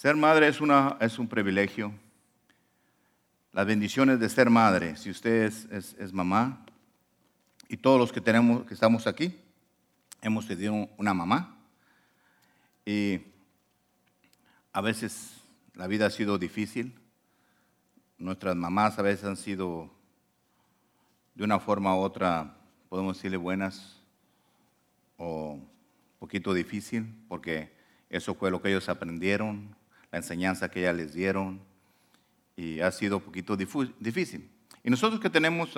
Ser madre es, una, es un privilegio. Las bendiciones de ser madre, si usted es, mamá, y todos los que, tenemos, que estamos aquí, hemos tenido una mamá. Y a veces la vida ha sido difícil. Nuestras mamás a veces han sido de una forma u otra, podemos decirle buenas o un poquito difícil, porque eso fue lo que ellos aprendieron, la enseñanza que ellas les dieron, y ha sido un poquito difícil. Y nosotros que tenemos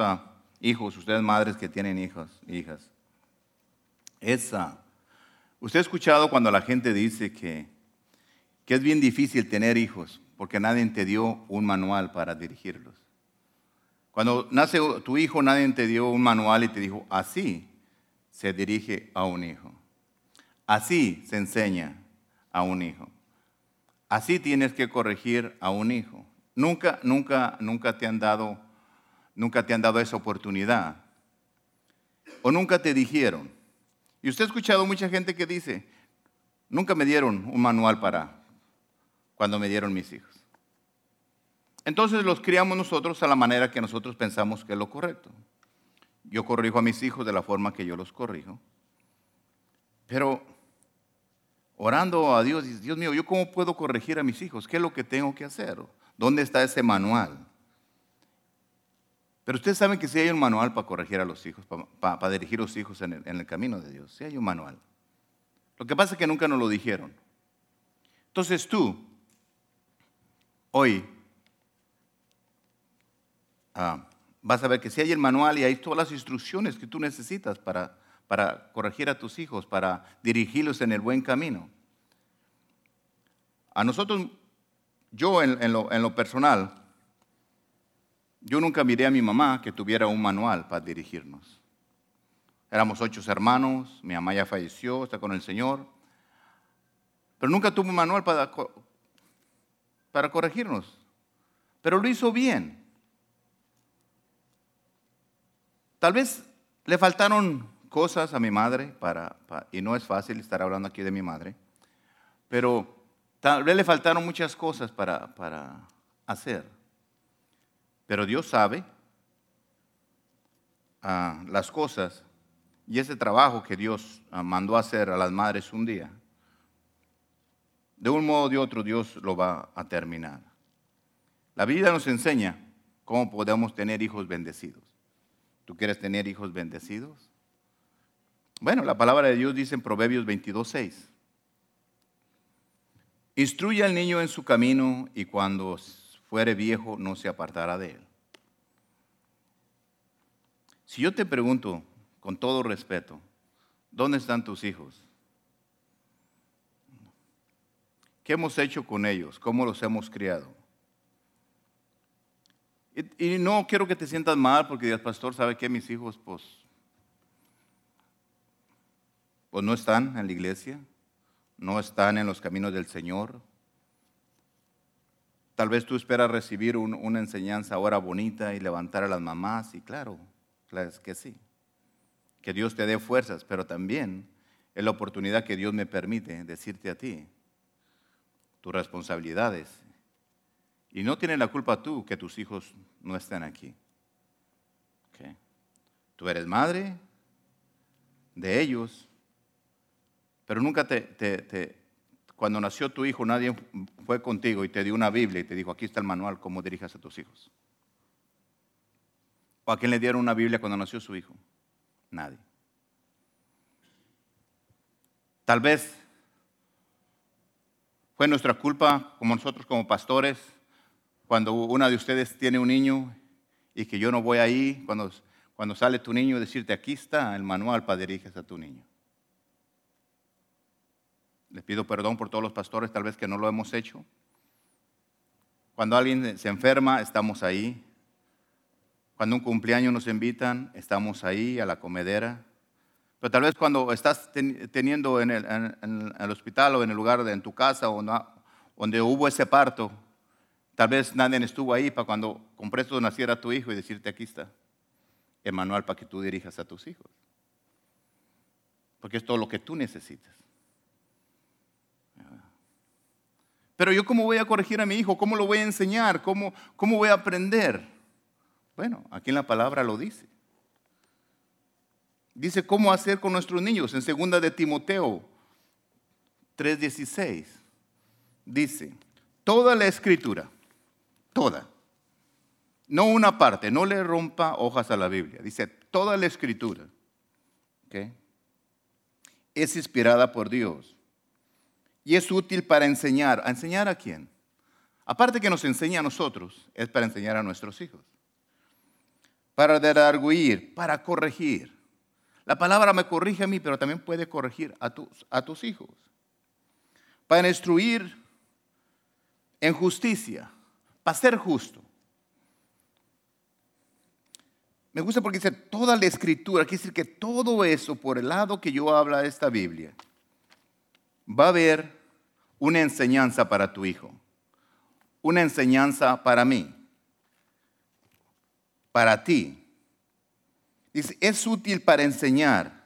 hijos, ustedes madres que tienen hijos, hijas, esa, usted ha escuchado cuando la gente dice que, que es bien difícil tener hijos, porque nadie te dio un manual para dirigirlos. Cuando nace tu hijo, nadie te dio un manual y te dijo, así se dirige a un hijo. Así se enseña a un hijo. Así tienes que corregir a un hijo. Nunca, nunca, nunca te han dado, nunca te han dado esa oportunidad. O nunca te dijeron. Y usted ha escuchado mucha gente que dice, nunca me dieron un manual para cuando me dieron mis hijos. Entonces los criamos nosotros a la manera que nosotros pensamos que es lo correcto. Yo corrijo a mis hijos de la forma que yo los corrijo. Pero orando a Dios, Dios mío, ¿yo cómo puedo corregir a mis hijos? ¿Qué es lo que tengo que hacer? ¿Dónde está ese manual? Pero ustedes saben que sí hay un manual para corregir a los hijos, para, dirigir a los hijos en el, camino de Dios. Sí hay un manual. Lo que pasa es que nunca nos lo dijeron. Entonces tú, hoy, Ah, vas a ver que si hay el manual y hay todas las instrucciones que tú necesitas para, para corregir a tus hijos, para dirigirlos en el buen camino. A nosotros, yo en, lo, lo personal, yo nunca miré a mi mamá que tuviera un manual para dirigirnos. Éramos ocho hermanos, mi mamá ya falleció, está con el Señor, pero nunca tuvo un manual para, para corregirnos. Pero lo hizo bien. Tal vez le faltaron cosas a mi madre, para, y no es fácil estar hablando aquí de mi madre, pero tal vez le faltaron muchas cosas para, para hacer. Pero Dios sabe ah, las cosas y ese trabajo que Dios ah, mandó hacer a las madres un día, de un modo o de otro Dios lo va a terminar. La Biblia nos enseña cómo podemos tener hijos bendecidos. ¿Tú quieres tener hijos bendecidos? Bueno, la palabra de Dios dice en Proverbios 22, 6. Instruye al niño en su camino y cuando fuere viejo no se apartará de él. Si yo te pregunto con todo respeto, ¿dónde están tus hijos? ¿Qué hemos hecho con ellos? ¿Cómo los hemos criado? Y, no quiero que te sientas mal porque digas, pastor, ¿sabe que mis hijos pues, pues no están en la iglesia? No están en los caminos del Señor. Tal vez tú esperas recibir una enseñanza ahora bonita y levantar a las mamás, y claro, claro es que sí. Que Dios te dé fuerzas, pero también es la oportunidad que Dios me permite decirte a ti tus responsabilidades y no tienes la culpa tú que tus hijos no estén aquí. Tú eres madre de ellos, pero nunca te, te, cuando nació tu hijo nadie fue contigo y te dio una Biblia y te dijo, aquí está el manual, cómo dirijas a tus hijos. ¿O a quién le dieron una Biblia cuando nació su hijo? Nadie. Tal vez fue nuestra culpa, como nosotros como pastores, cuando una de ustedes tiene un niño y que yo no voy ahí, cuando, cuando sale tu niño, decirte, aquí está el manual para dirigirse a tu niño. Les pido perdón por todos los pastores, tal vez que no lo hemos hecho. Cuando alguien se enferma, estamos ahí. Cuando un cumpleaños nos invitan, estamos ahí a la comedera. Pero tal vez cuando estás teniendo en el, hospital o en el lugar de en tu casa donde hubo ese parto, Tal vez nadie estuvo ahí para cuando con presto naciera tu hijo y decirte aquí está el manual para que tú dirijas a tus hijos. Porque es todo lo que tú necesitas. Pero yo cómo voy a corregir a mi hijo, cómo lo voy a enseñar, cómo, cómo voy a aprender. Bueno, aquí en la palabra lo dice. Dice cómo hacer con nuestros niños. En segunda de Timoteo 3:16 dice, toda la escritura, toda, no una parte, no le rompa hojas a la Biblia. Dice, toda la escritura es inspirada por Dios y es útil para enseñar. ¿A enseñar a quién? Aparte que nos enseña a nosotros, es para enseñar a nuestros hijos. Para redarguir, para corregir. La palabra me corrige a mí, pero también puede corregir a tus, a tus hijos. Para instruir en justicia, para ser justo. Me gusta porque dice toda la escritura, quiere decir que todo eso, por el lado que yo habla de esta Biblia, va a haber una enseñanza para tu hijo, una enseñanza para mí, para ti. Dice, es útil para enseñar.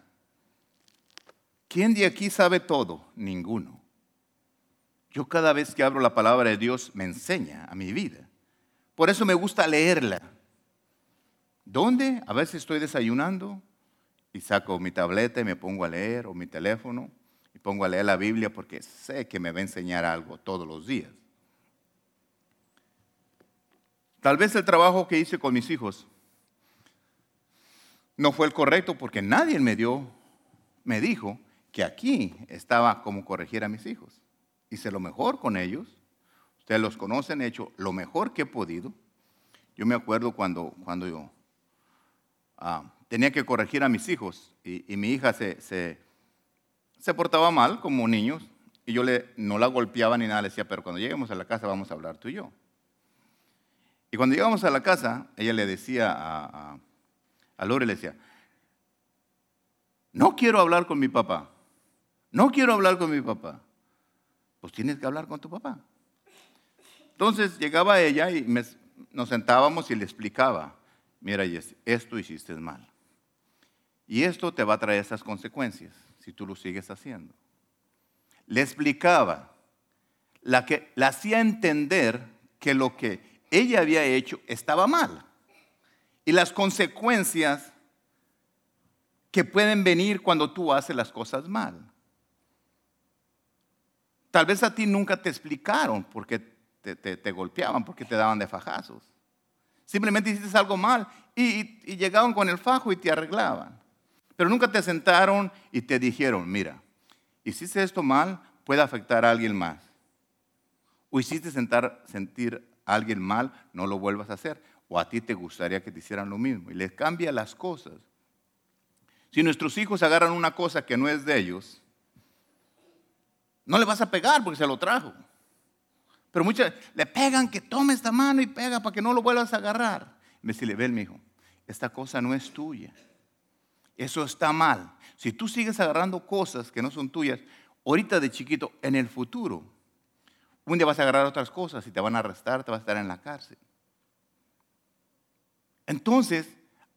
¿Quién de aquí sabe todo? Ninguno. Yo cada vez que abro la palabra de Dios me enseña a mi vida. Por eso me gusta leerla. ¿Dónde? A veces estoy desayunando y saco mi tableta y me pongo a leer o mi teléfono y pongo a leer la Biblia porque sé que me va a enseñar algo todos los días. Tal vez el trabajo que hice con mis hijos no fue el correcto porque nadie me dio, me dijo que aquí estaba como corregir a mis hijos. Hice lo mejor con ellos. Ustedes los conocen, he hecho lo mejor que he podido. Yo me acuerdo cuando, cuando yo Ah, tenía que corregir a mis hijos y, mi hija se, se, portaba mal como niños y yo le, no la golpeaba ni nada, le decía, pero cuando lleguemos a la casa vamos a hablar tú y yo. Y cuando llegamos a la casa, ella le decía a, a, a Lore, le decía, no quiero hablar con mi papá, no quiero hablar con mi papá. Pues tienes que hablar con tu papá. Entonces llegaba ella y nos sentábamos y le explicaba mira, esto hiciste mal. Y esto te va a traer esas consecuencias si tú lo sigues haciendo. Le explicaba, la, que, la hacía entender que lo que ella había hecho estaba mal. Y las consecuencias que pueden venir cuando tú haces las cosas mal. Tal vez a ti nunca te explicaron por qué te, te golpeaban, por qué te daban de fajazos. Simplemente hiciste algo mal y, llegaban con el fajo y te arreglaban. Pero nunca te sentaron y te dijeron, mira, hiciste esto mal, puede afectar a alguien más. O hiciste sentir a alguien mal, no lo vuelvas a hacer. O a ti te gustaría que te hicieran lo mismo. Y les cambia las cosas. Si nuestros hijos agarran una cosa que no es de ellos, no le vas a pegar porque se lo trajo. Pero muchas le pegan que tome esta mano y pega para que no lo vuelvas a agarrar. Me dice, ve, mi hijo, esta cosa no es tuya. Eso está mal. Si tú sigues agarrando cosas que no son tuyas, ahorita de chiquito, en el futuro, un día vas a agarrar otras cosas y te van a arrestar, te vas a estar en la cárcel. Entonces,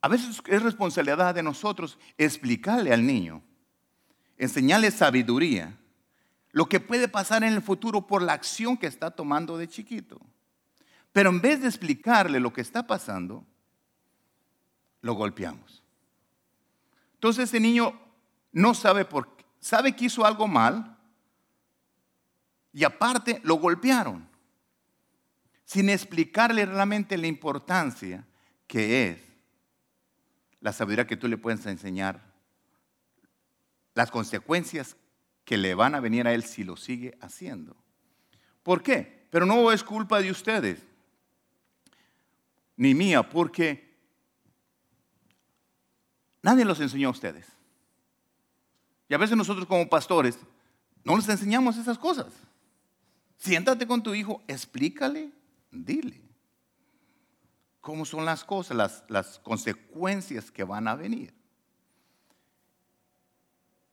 a veces es responsabilidad de nosotros explicarle al niño, enseñarle sabiduría lo que puede pasar en el futuro por la acción que está tomando de chiquito. Pero en vez de explicarle lo que está pasando, lo golpeamos. Entonces ese niño no sabe por qué, sabe que hizo algo mal y aparte lo golpearon, sin explicarle realmente la importancia que es la sabiduría que tú le puedes enseñar, las consecuencias que le van a venir a él si lo sigue haciendo. ¿Por qué? Pero no es culpa de ustedes, ni mía, porque nadie los enseñó a ustedes. Y a veces nosotros como pastores no les enseñamos esas cosas. Siéntate con tu hijo, explícale, dile cómo son las cosas, las, consecuencias que van a venir.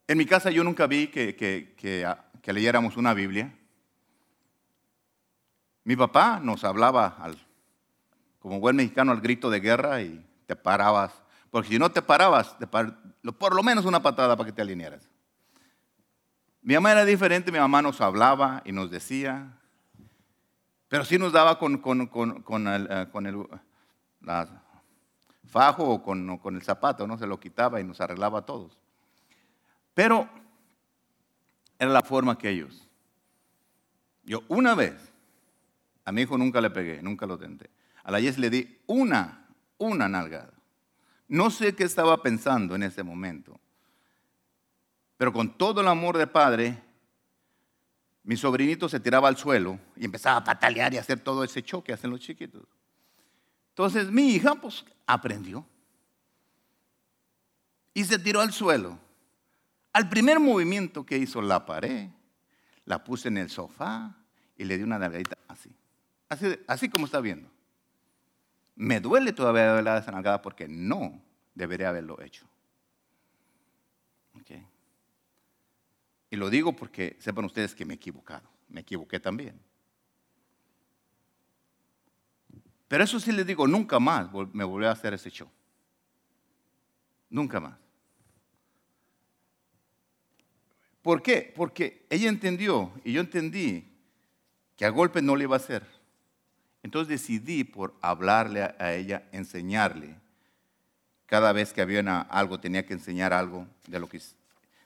En mi casa yo nunca vi que, ah, que, leyéramos una Biblia. Mi papá nos hablaba al, como buen mexicano al grito de guerra y te parabas. Porque si no te parabas, por lo menos una patada para que te alinearas. Mi mamá era diferente, mi mamá nos hablaba y nos decía, Pero sí nos daba con, el, eh, fajo o con, con el zapato, ¿no? Se lo quitaba y nos arreglaba a todos. Pero era la forma que ellos. Yo una vez, a mi hijo nunca le pegué, nunca lo tenté. A la Yes le di una, una nalgada. No sé qué estaba pensando en ese momento. Pero con todo el amor de padre, mi sobrinito se tiraba al suelo y empezaba a patalear y a hacer todo ese choque que hacen los chiquitos. Entonces mi hija pues aprendió y se tiró al suelo. Al primer movimiento que hizo la paré, la puse en el sofá y le di una nalgadita. Así, así como está viendo. Me duele todavía haberla dado esa nalgada porque no debería haberlo hecho. Y lo digo porque sepan ustedes que me he equivocado. Me equivoqué también. Pero eso sí les digo, nunca más me volví a hacer ese show. Nunca más. ¿Por qué? Porque ella entendió y yo entendí que a golpe no le iba a hacer. Entonces decidí por hablarle a ella, enseñarle. Cada vez que había algo tenía que enseñar algo de, lo que,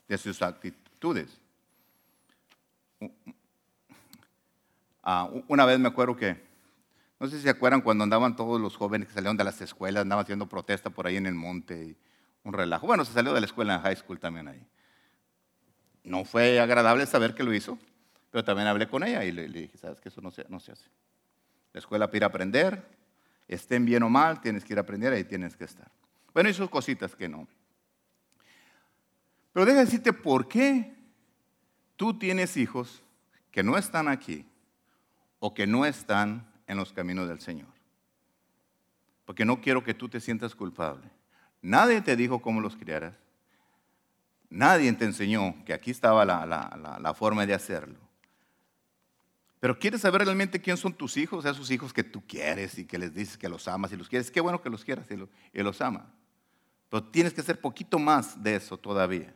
de sus actitudes. Ah, una vez me acuerdo que no sé si se acuerdan cuando andaban todos los jóvenes que salieron de las escuelas, andaban haciendo protesta por ahí en el monte, un relajo. Bueno, se salió de la escuela en high school también ahí. No fue agradable saber que lo hizo, pero también hablé con ella y le, dije, sabes que eso no se, no se hace. La escuela pide aprender, estén bien o mal, tienes que ir a aprender, ahí tienes que estar. Bueno, y sus cositas que no. Pero déjame decirte por qué tú tienes hijos que no están aquí o que no están en los caminos del Señor. Porque no quiero que tú te sientas culpable. Nadie te dijo cómo los criaras. Nadie te enseñó que aquí estaba la, forma de hacerlo. Pero quieres saber realmente quién son tus hijos, esos hijos que tú quieres y que les dices que los amas y los quieres. Qué bueno que los quieras y, los amas. Pero tienes que hacer poquito más de eso todavía.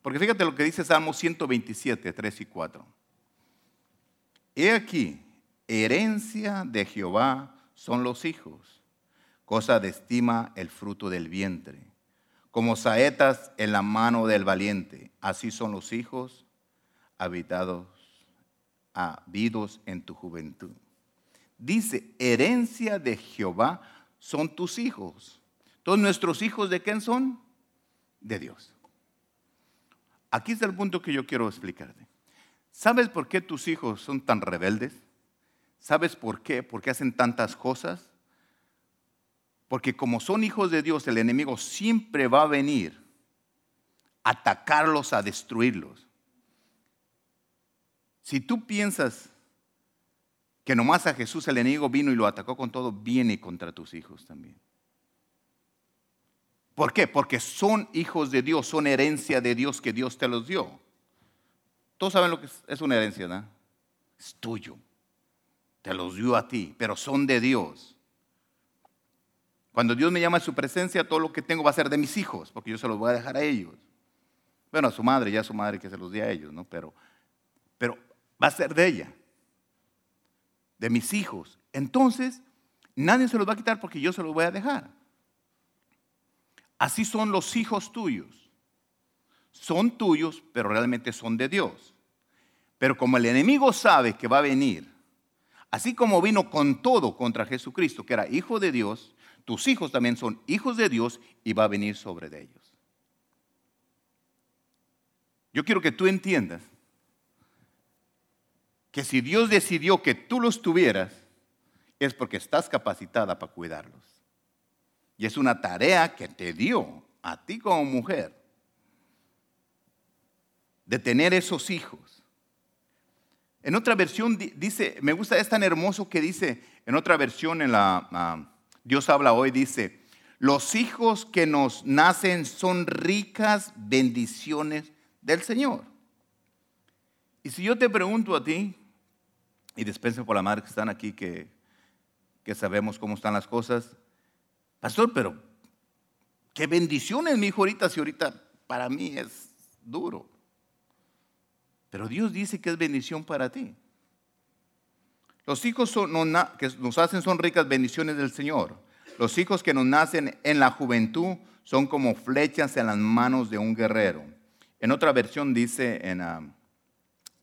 Porque fíjate lo que dice Salmo 127, 3 y 4. He aquí, herencia de Jehová son los hijos, cosa de estima el fruto del vientre. Como saetas en la mano del valiente, así son los hijos habitados, habidos en tu juventud. Dice, herencia de Jehová son tus hijos. Todos nuestros hijos de quién son? De Dios. Aquí está el punto que yo quiero explicarte. ¿Sabes por qué tus hijos son tan rebeldes? ¿Sabes por qué? Porque hacen tantas cosas. Porque como son hijos de Dios, el enemigo siempre va a venir a atacarlos, a destruirlos. Si tú piensas que nomás a Jesús el enemigo vino y lo atacó con todo, viene contra tus hijos también. ¿Por qué? Porque son hijos de Dios, son herencia de Dios que Dios te los dio. Todos saben lo que es una herencia, ¿no? Es tuyo te los dio a ti, pero son de Dios. Cuando Dios me llama a su presencia, todo lo que tengo va a ser de mis hijos, porque yo se los voy a dejar a ellos. Bueno, a su madre, ya a su madre que se los dé a ellos, ¿no? Pero, pero va a ser de ella, de mis hijos. Entonces, nadie se los va a quitar porque yo se los voy a dejar. Así son los hijos tuyos. Son tuyos, pero realmente son de Dios. Pero como el enemigo sabe que va a venir Así como vino con todo contra Jesucristo, que era hijo de Dios, tus hijos también son hijos de Dios y va a venir sobre de ellos. Yo quiero que tú entiendas que si Dios decidió que tú los tuvieras, es porque estás capacitada para cuidarlos. Y es una tarea que te dio a ti como mujer de tener esos hijos. En otra versión dice, me gusta, es tan hermoso que dice, en otra versión en la ah, Dios habla hoy, dice, los hijos que nos nacen son ricas bendiciones del Señor. Y si yo te pregunto a ti, y dispensen por la madre que están aquí, que, que sabemos cómo están las cosas, pastor, pero qué bendiciones, mi hijo, ahorita, si ahorita para mí es duro. Pero Dios dice que es bendición para ti. Los hijos que nos hacen son ricas bendiciones del Señor. Los hijos que nos nacen en la juventud son como flechas en las manos de un guerrero. En otra versión dice, en, ah,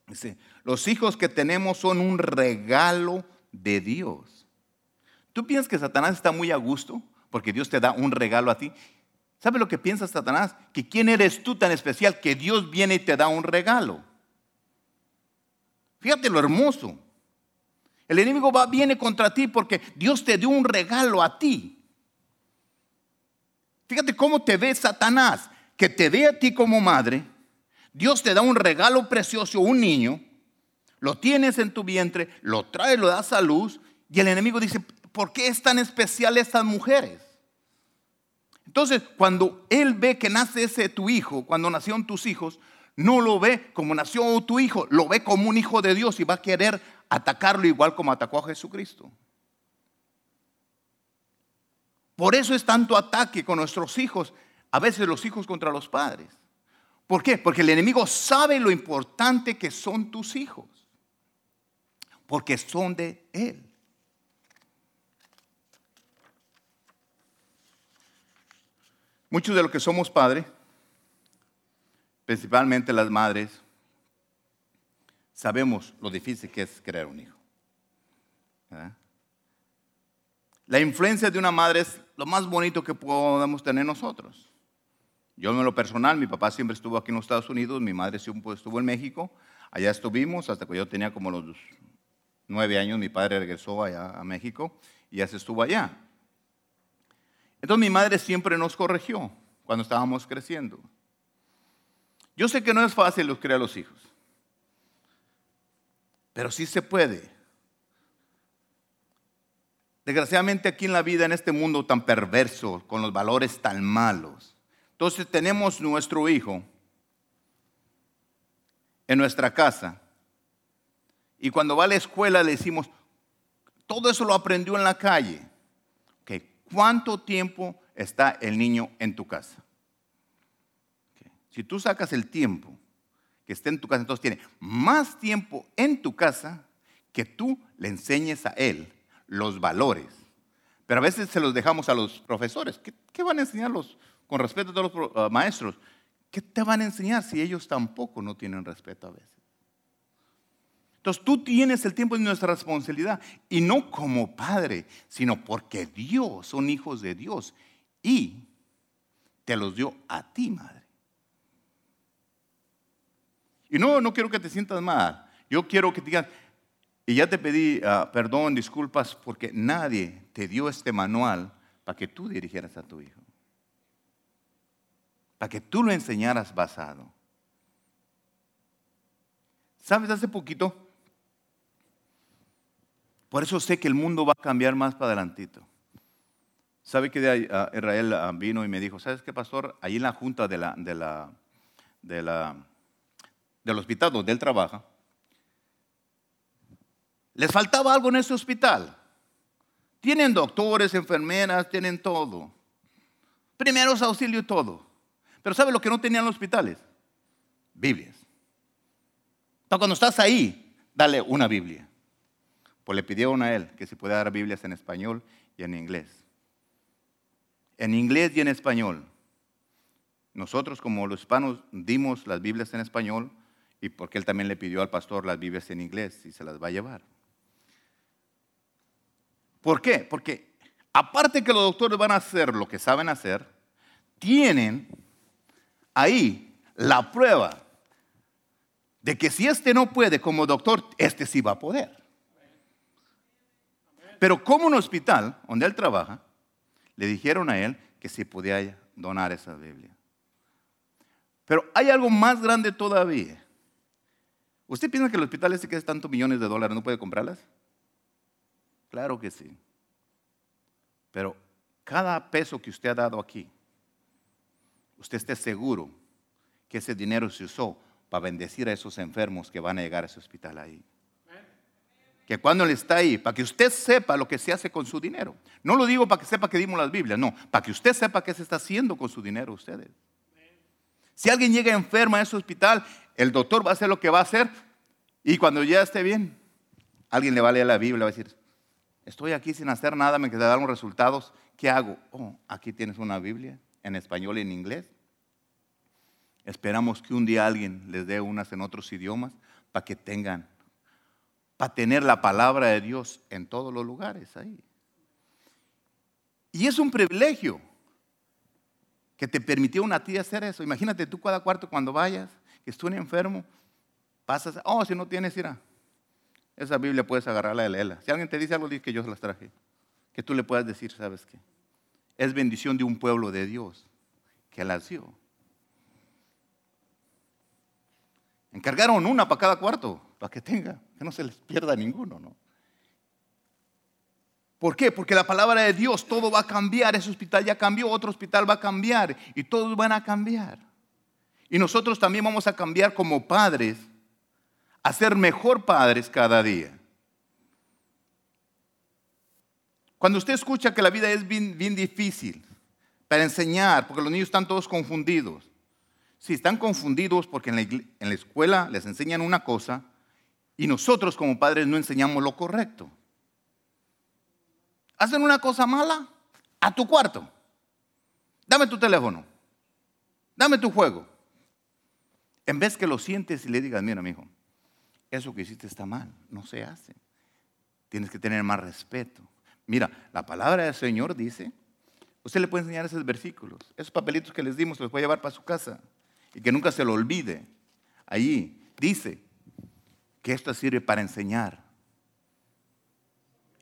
dice, los hijos que tenemos son un regalo de Dios. ¿Tú piensas que Satanás está muy a gusto porque Dios te da un regalo a ti? ¿Sabe lo que piensa Satanás? Que quién eres tú tan especial que Dios viene y te da un regalo. Fíjate lo hermoso. El enemigo va, viene contra ti porque Dios te dio un regalo a ti. Fíjate cómo te ve Satanás, que te ve a ti como madre. Dios te da un regalo precioso, un niño, lo tienes en tu vientre, lo traes, lo das a luz, y el enemigo dice, ¿por qué es tan especial estas mujeres? Entonces, cuando él ve que nace ese tu hijo, cuando nacieron tus hijos, no lo ve como nació tu hijo, lo ve como un hijo de Dios y va a querer atacarlo igual como atacó a Jesucristo. Por eso es tanto ataque con nuestros hijos, a veces los hijos contra los padres. ¿Por qué? Porque el enemigo sabe lo importante que son tus hijos, porque son de él. Muchos de los que somos padres, principalmente las madres, sabemos lo difícil que es crear un hijo. La influencia de una madre es lo más bonito que podemos tener nosotros. Yo en lo personal, mi papá siempre estuvo aquí en los Estados Unidos, mi madre siempre estuvo en México, allá estuvimos hasta que yo tenía como los nueve años, mi padre regresó allá a México y ya se estuvo allá. Entonces mi madre siempre nos corrigió cuando estábamos creciendo. Yo sé que no es fácil los a los hijos. Pero sí se puede. Desgraciadamente aquí en la vida, en este mundo tan perverso, con los valores tan malos, entonces tenemos nuestro hijo en nuestra casa y cuando va a la escuela le decimos, todo eso lo aprendió en la calle. ¿Cuánto tiempo está el niño en tu casa? Si tú sacas el tiempo que esté en tu casa, entonces tiene más tiempo en tu casa que tú le enseñes a él los valores. Pero a veces se los dejamos a los profesores. ¿Qué, van a enseñarlos con respeto a todos los maestros? ¿Qué te van a enseñar si ellos tampoco no tienen respeto a veces? Entonces tú tienes el tiempo de nuestra responsabilidad y no como padre, sino porque Dios, son hijos de Dios y te los dio a ti, madre. Y no, no quiero que te sientas mal. Yo quiero que digas, y ya te pedí ah, perdón, disculpas, porque nadie te dio este manual para que tú dirigieras a tu hijo. Para que tú lo enseñaras basado. ¿Sabes? Hace poquito, por eso sé que el mundo va a cambiar más para adelantito. ¿Sabe que de ah, Israel ah, vino y me dijo, ¿sabes qué, pastor? Ahí en la junta del hospital donde él trabaja, les faltaba algo en ese hospital. Tienen doctores, enfermeras, tienen todo. Primeros auxilios, todo. Pero ¿sabe lo que no tenían los hospitales? Biblias. Entonces, cuando estás ahí, dale una Biblia. Pues le pidieron a él que se pudiera dar Biblias en español y en inglés. En inglés y en español. Nosotros como los hispanos dimos las Biblias en español y porque él también le pidió al pastor las Biblias en inglés y se las va a llevar. ¿Por qué? Porque aparte que los doctores van a hacer lo que saben hacer, tienen ahí la prueba de que si este no puede como doctor, este sí va a poder. Pero como un hospital donde él trabaja, le dijeron a él que se podía donar esa Biblia. Pero hay algo más grande todavía. ¿Usted piensa que el hospital ese que es tantos millones de dólares no puede comprarlas? Claro que sí. Pero cada peso que usted ha dado aquí, usted esté seguro que ese dinero se usó para bendecir a esos enfermos que van a llegar a ese hospital ahí. Que cuando él está ahí, para que usted sepa lo que se hace con su dinero. No lo digo para que sepa que dimos las Biblias, no, para que usted sepa qué se está haciendo con su dinero ustedes. Si alguien llega enfermo a ese hospital, el doctor va a hacer lo que va a hacer y cuando ya esté bien, alguien le va a leer la Biblia, va a decir, estoy aquí sin hacer nada, me quedaron resultados, ¿qué hago? Oh, aquí tienes una Biblia en español y en inglés. Esperamos que un día alguien les dé unas en otros idiomas para que tengan, para tener la palabra de Dios en todos los lugares ahí. Y es un privilegio que te permitió una tía hacer eso. Imagínate tú cada cuarto cuando vayas, que estuve enfermo, pasas, oh, si no tienes, ira, esa Biblia puedes agarrarla y leerla. Si alguien te dice algo, dice que yo las traje. Que tú le puedas decir, ¿sabes qué? Es bendición de un pueblo de Dios que las dio. Encargaron una para cada cuarto, para que tenga, que no se les pierda ninguno, ¿no? ¿Por qué? Porque la palabra de Dios, todo va a cambiar. Ese hospital ya cambió, otro hospital va a cambiar y todos van a cambiar. Y nosotros también vamos a cambiar como padres, a ser mejor padres cada día. Cuando usted escucha que la vida es bien, difícil para enseñar, porque los niños están todos confundidos. Sí, están confundidos porque en la, en la escuela les enseñan una cosa y nosotros como padres no enseñamos lo correcto hacen una cosa mala, a tu cuarto. Dame tu teléfono. Dame tu juego. En vez que lo sientes y le digas, mira, mi hijo, eso que hiciste está mal, no se hace. Tienes que tener más respeto. Mira, la palabra del Señor dice, usted le puede enseñar esos versículos, esos papelitos que les dimos, los puede llevar para su casa y que nunca se lo olvide. Allí dice que esto sirve para enseñar,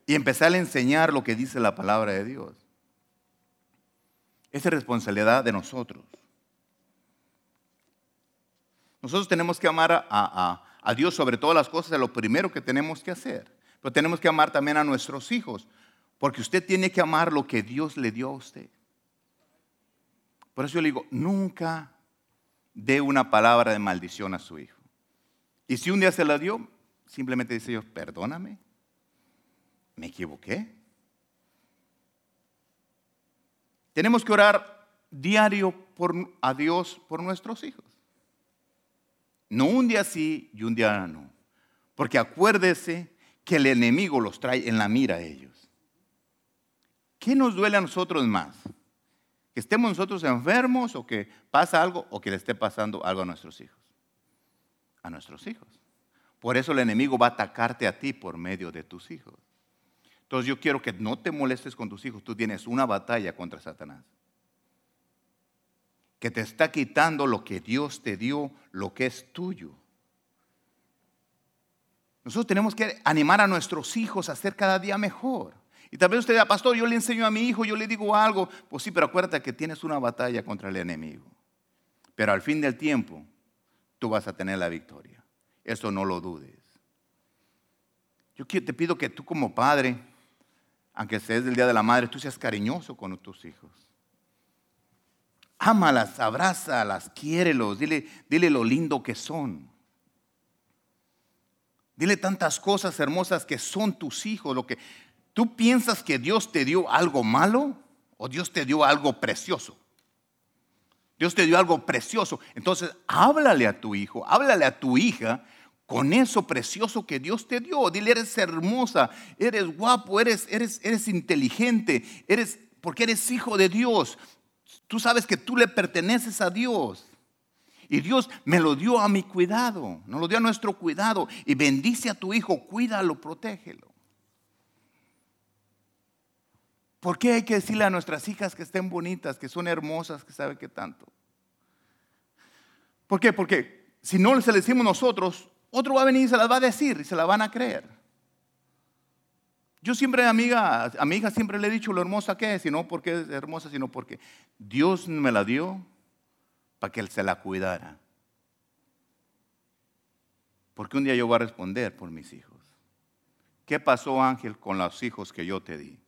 y empezar a enseñar lo que dice la palabra de Dios. Esa es responsabilidad de nosotros. Nosotros tenemos que amar a, Dios sobre todas las cosas, es lo primero que tenemos que hacer. Pero tenemos que amar también a nuestros hijos, porque usted tiene que amar lo que Dios le dio a usted. Por eso yo le digo, nunca dé una palabra de maldición a su hijo. Y si un día se la dio, simplemente dice yo, perdóname, me equivoqué. Tenemos que orar diario a Dios por nuestros hijos. No un día sí y un día no. Porque acuérdese que el enemigo los trae en la mira a ellos. ¿Qué nos duele a nosotros más? ¿Que estemos nosotros enfermos o que pasa algo o que le esté pasando algo a nuestros hijos? A nuestros hijos. Por eso el enemigo va a atacarte a ti por medio de tus hijos. Entonces yo quiero que no te molestes con tus hijos. Tú tienes una batalla contra Satanás. Que te está quitando lo que Dios te dio, lo que es tuyo. Nosotros tenemos que animar a nuestros hijos a ser cada día mejor. Y tal vez usted diga, pastor, yo le enseño a mi hijo, yo le digo algo. Pues sí, pero acuérdate que tienes una batalla contra el enemigo. Pero al fin del tiempo, tú vas a tener la victoria. Eso no lo dudes. Yo te pido que tú como padre, aunque sea el Día de la Madre, tú seas cariñoso con tus hijos. Ámalas, abrázalas, quiérelos, dile, dile lo lindo que son. Dile tantas cosas hermosas que son tus hijos. Lo que tú piensas que Dios te dio algo malo o Dios te dio algo precioso. Dios te dio algo precioso. Entonces, háblale a tu hijo, háblale a tu hija con eso precioso que Dios te dio. Dile, eres hermosa, eres guapo, eres, eres, eres inteligente, eres, porque eres hijo de Dios. Tú sabes que tú le perteneces a Dios. Y Dios me lo dio a mi cuidado, nos lo dio a nuestro cuidado. Y bendice a tu hijo, cuídalo, protégelo. ¿Por qué hay que decirle a nuestras hijas que estén bonitas, que son hermosas, que sabe qué tanto? ¿Por qué? Porque si no se le decimos nosotros, otro va a venir y se las va a decir y se la van a creer. Yo siempre, amiga, a mi hija siempre le he dicho lo hermosa que es, y no porque es hermosa, sino porque Dios me la dio para que Él se la cuidara. Porque un día yo voy a responder por mis hijos. ¿Qué pasó, Ángel, con los hijos que yo te di?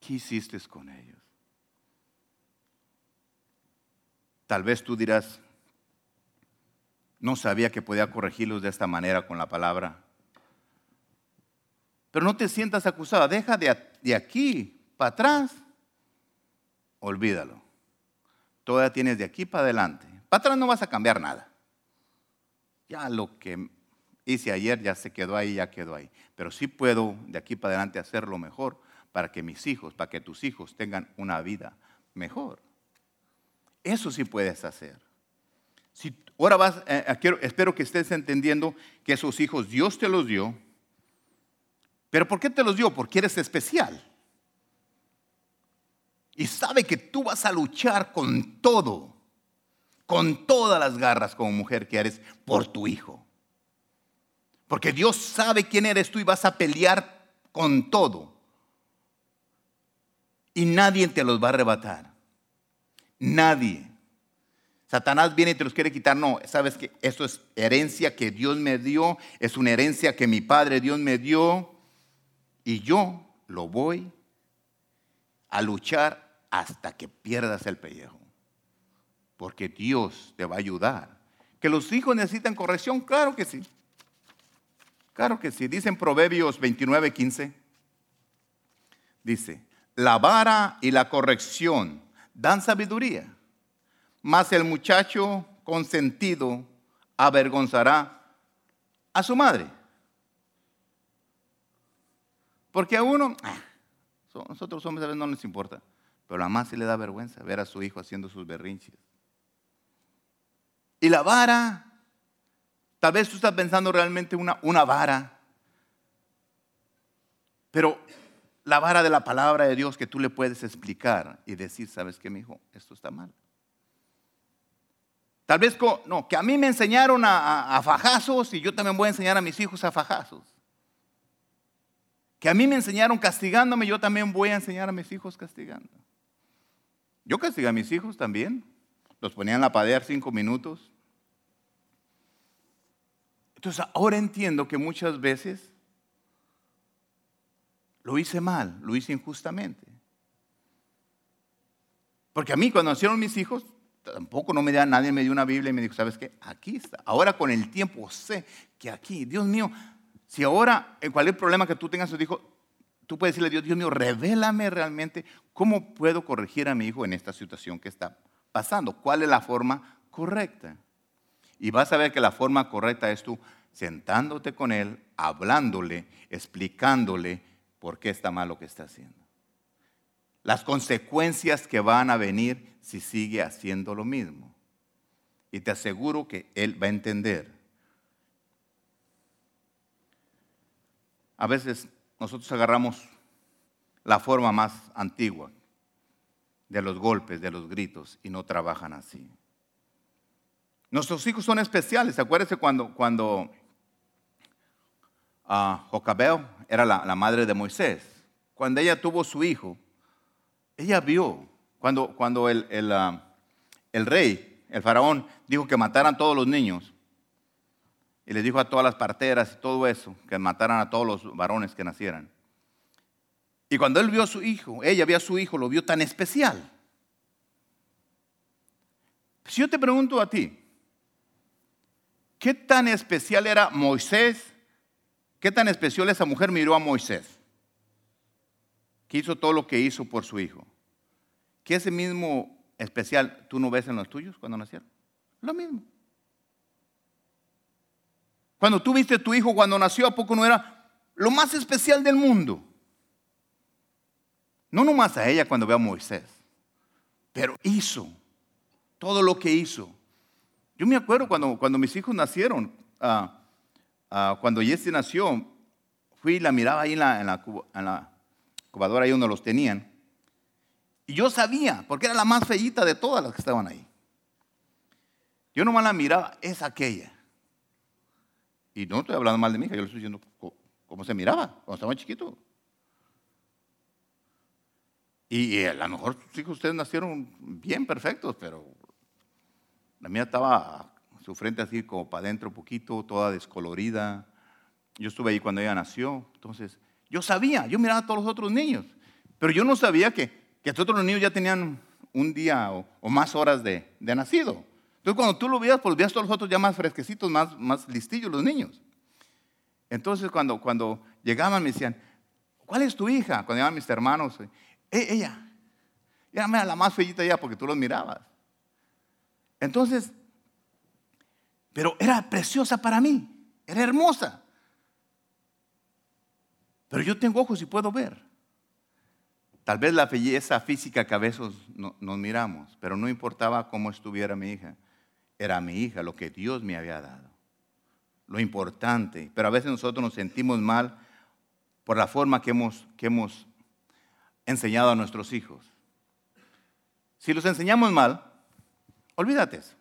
¿Qué hiciste con ellos? Tal vez tú dirás, no sabía que podía corregirlos de esta manera con la palabra. Pero no te sientas acusada, deja de, aquí para atrás, olvídalo. Todavía tienes de aquí para adelante. Para atrás no vas a cambiar nada. Ya lo que hice ayer, ya se quedó ahí, ya quedó ahí. Pero sí puedo de aquí para adelante hacerlo mejor para que mis hijos, para que tus hijos tengan una vida mejor. Eso sí puedes hacer. Si ahora vas, eh, quiero, espero que estés entendiendo que esos hijos Dios te los dio. Pero ¿por qué te los dio? Porque eres especial. Y sabe que tú vas a luchar con todo, con todas las garras como mujer que eres por tu hijo. Porque Dios sabe quién eres tú y vas a pelear con todo. Y nadie te los va a arrebatar. Nadie. Satanás viene y te los quiere quitar. No, sabes que esto es herencia que Dios me dio, es una herencia que mi Padre Dios me dio. Y yo lo voy a luchar hasta que pierdas el pellejo. Porque Dios te va a ayudar. ¿Que los hijos necesitan corrección? Claro que sí. Claro que sí. Dice en Proverbios 29, 15. Dice, la vara y la corrección dan sabiduría, mas el muchacho consentido avergonzará a su madre. Porque a uno, ah, nosotros hombres a veces no nos importa, pero a la más sí le da vergüenza ver a su hijo haciendo sus berrinches. Y la vara, tal vez tú estás pensando realmente una, una vara, pero la vara de la palabra de Dios que tú le puedes explicar y decir, ¿sabes qué, mi hijo? Esto está mal. Tal vez, no, que a mí me enseñaron a, fajazos y yo también voy a enseñar a mis hijos a fajazos. Que a mí me enseñaron castigándome, yo también voy a enseñar a mis hijos castigando. Yo castigué a mis hijos también. Los ponía en la pader cinco minutos. Entonces ahora entiendo que muchas veces lo hice mal, lo hice injustamente. Porque a mí cuando nacieron mis hijos, tampoco no me da, nadie me dio una Biblia y me dijo, ¿sabes qué? Aquí está. Ahora con el tiempo sé que aquí, Dios mío, si ahora en cualquier problema que tú tengas, hijo, tú puedes decirle a Dios, Dios mío, revélame realmente cómo puedo corregir a mi hijo en esta situación que está pasando. ¿Cuál es la forma correcta? Y vas a ver que la forma correcta es tú sentándote con él, hablándole, explicándole por qué está mal lo que está haciendo. Las consecuencias que van a venir si sigue haciendo lo mismo. Y te aseguro que Él va a entender. A veces nosotros agarramos la forma más antigua de los golpes, de los gritos, y no trabajan así. Nuestros hijos son especiales. Acuérdense cuando, cuando uh, Jocabeo era la, madre de Moisés. Cuando ella tuvo su hijo, ella vio, cuando, cuando el, el, ah, el rey, el faraón, dijo que mataran todos los niños, y le dijo a todas las parteras y todo eso, que mataran a todos los varones que nacieran. Y cuando él vio a su hijo, ella vio a su hijo, lo vio tan especial. Si yo te pregunto a ti, ¿qué tan especial era Moisés ¿Qué tan especial esa mujer miró a Moisés? Que hizo todo lo que hizo por su hijo. ¿Qué ese mismo especial tú no ves en los tuyos cuando nacieron? Lo mismo. Cuando tú viste a tu hijo cuando nació, ¿a poco no era lo más especial del mundo? No nomás a ella cuando ve a Moisés, pero hizo todo lo que hizo. Yo me acuerdo cuando, cuando mis hijos nacieron, uh, Ah, cuando Jesse nació, fui y la miraba ahí en la, en la, cubadora, ahí donde los tenían. Y yo sabía, porque era la más feíta de todas las que estaban ahí. Yo nomás la miraba, es aquella. Y no estoy hablando mal de mi hija, yo le estoy diciendo cómo se miraba cuando estaba chiquito. Y a lo mejor sus hijos ustedes nacieron bien perfectos, pero la mía estaba su frente así como para adentro poquito, toda descolorida. Yo estuve ahí cuando ella nació, entonces yo sabía, yo miraba a todos los otros niños, pero yo no sabía que, que estos otros niños ya tenían un día o, más horas de, de, nacido. Entonces cuando tú lo veías, pues veías todos los otros ya más fresquecitos, más, más listillos los niños. Entonces cuando, cuando llegaban me decían, ¿cuál es tu hija? Cuando llegaban mis hermanos, e, ella, era la más feita ya porque tú los mirabas. Entonces pero era preciosa para mí. Era hermosa. Pero yo tengo ojos y puedo ver. Tal vez la belleza física que a veces nos miramos, pero no importaba cómo estuviera mi hija. Era mi hija, lo que Dios me había dado. Lo importante. Pero a veces nosotros nos sentimos mal por la forma que hemos, que hemos enseñado a nuestros hijos. Si los enseñamos mal, olvídate eso.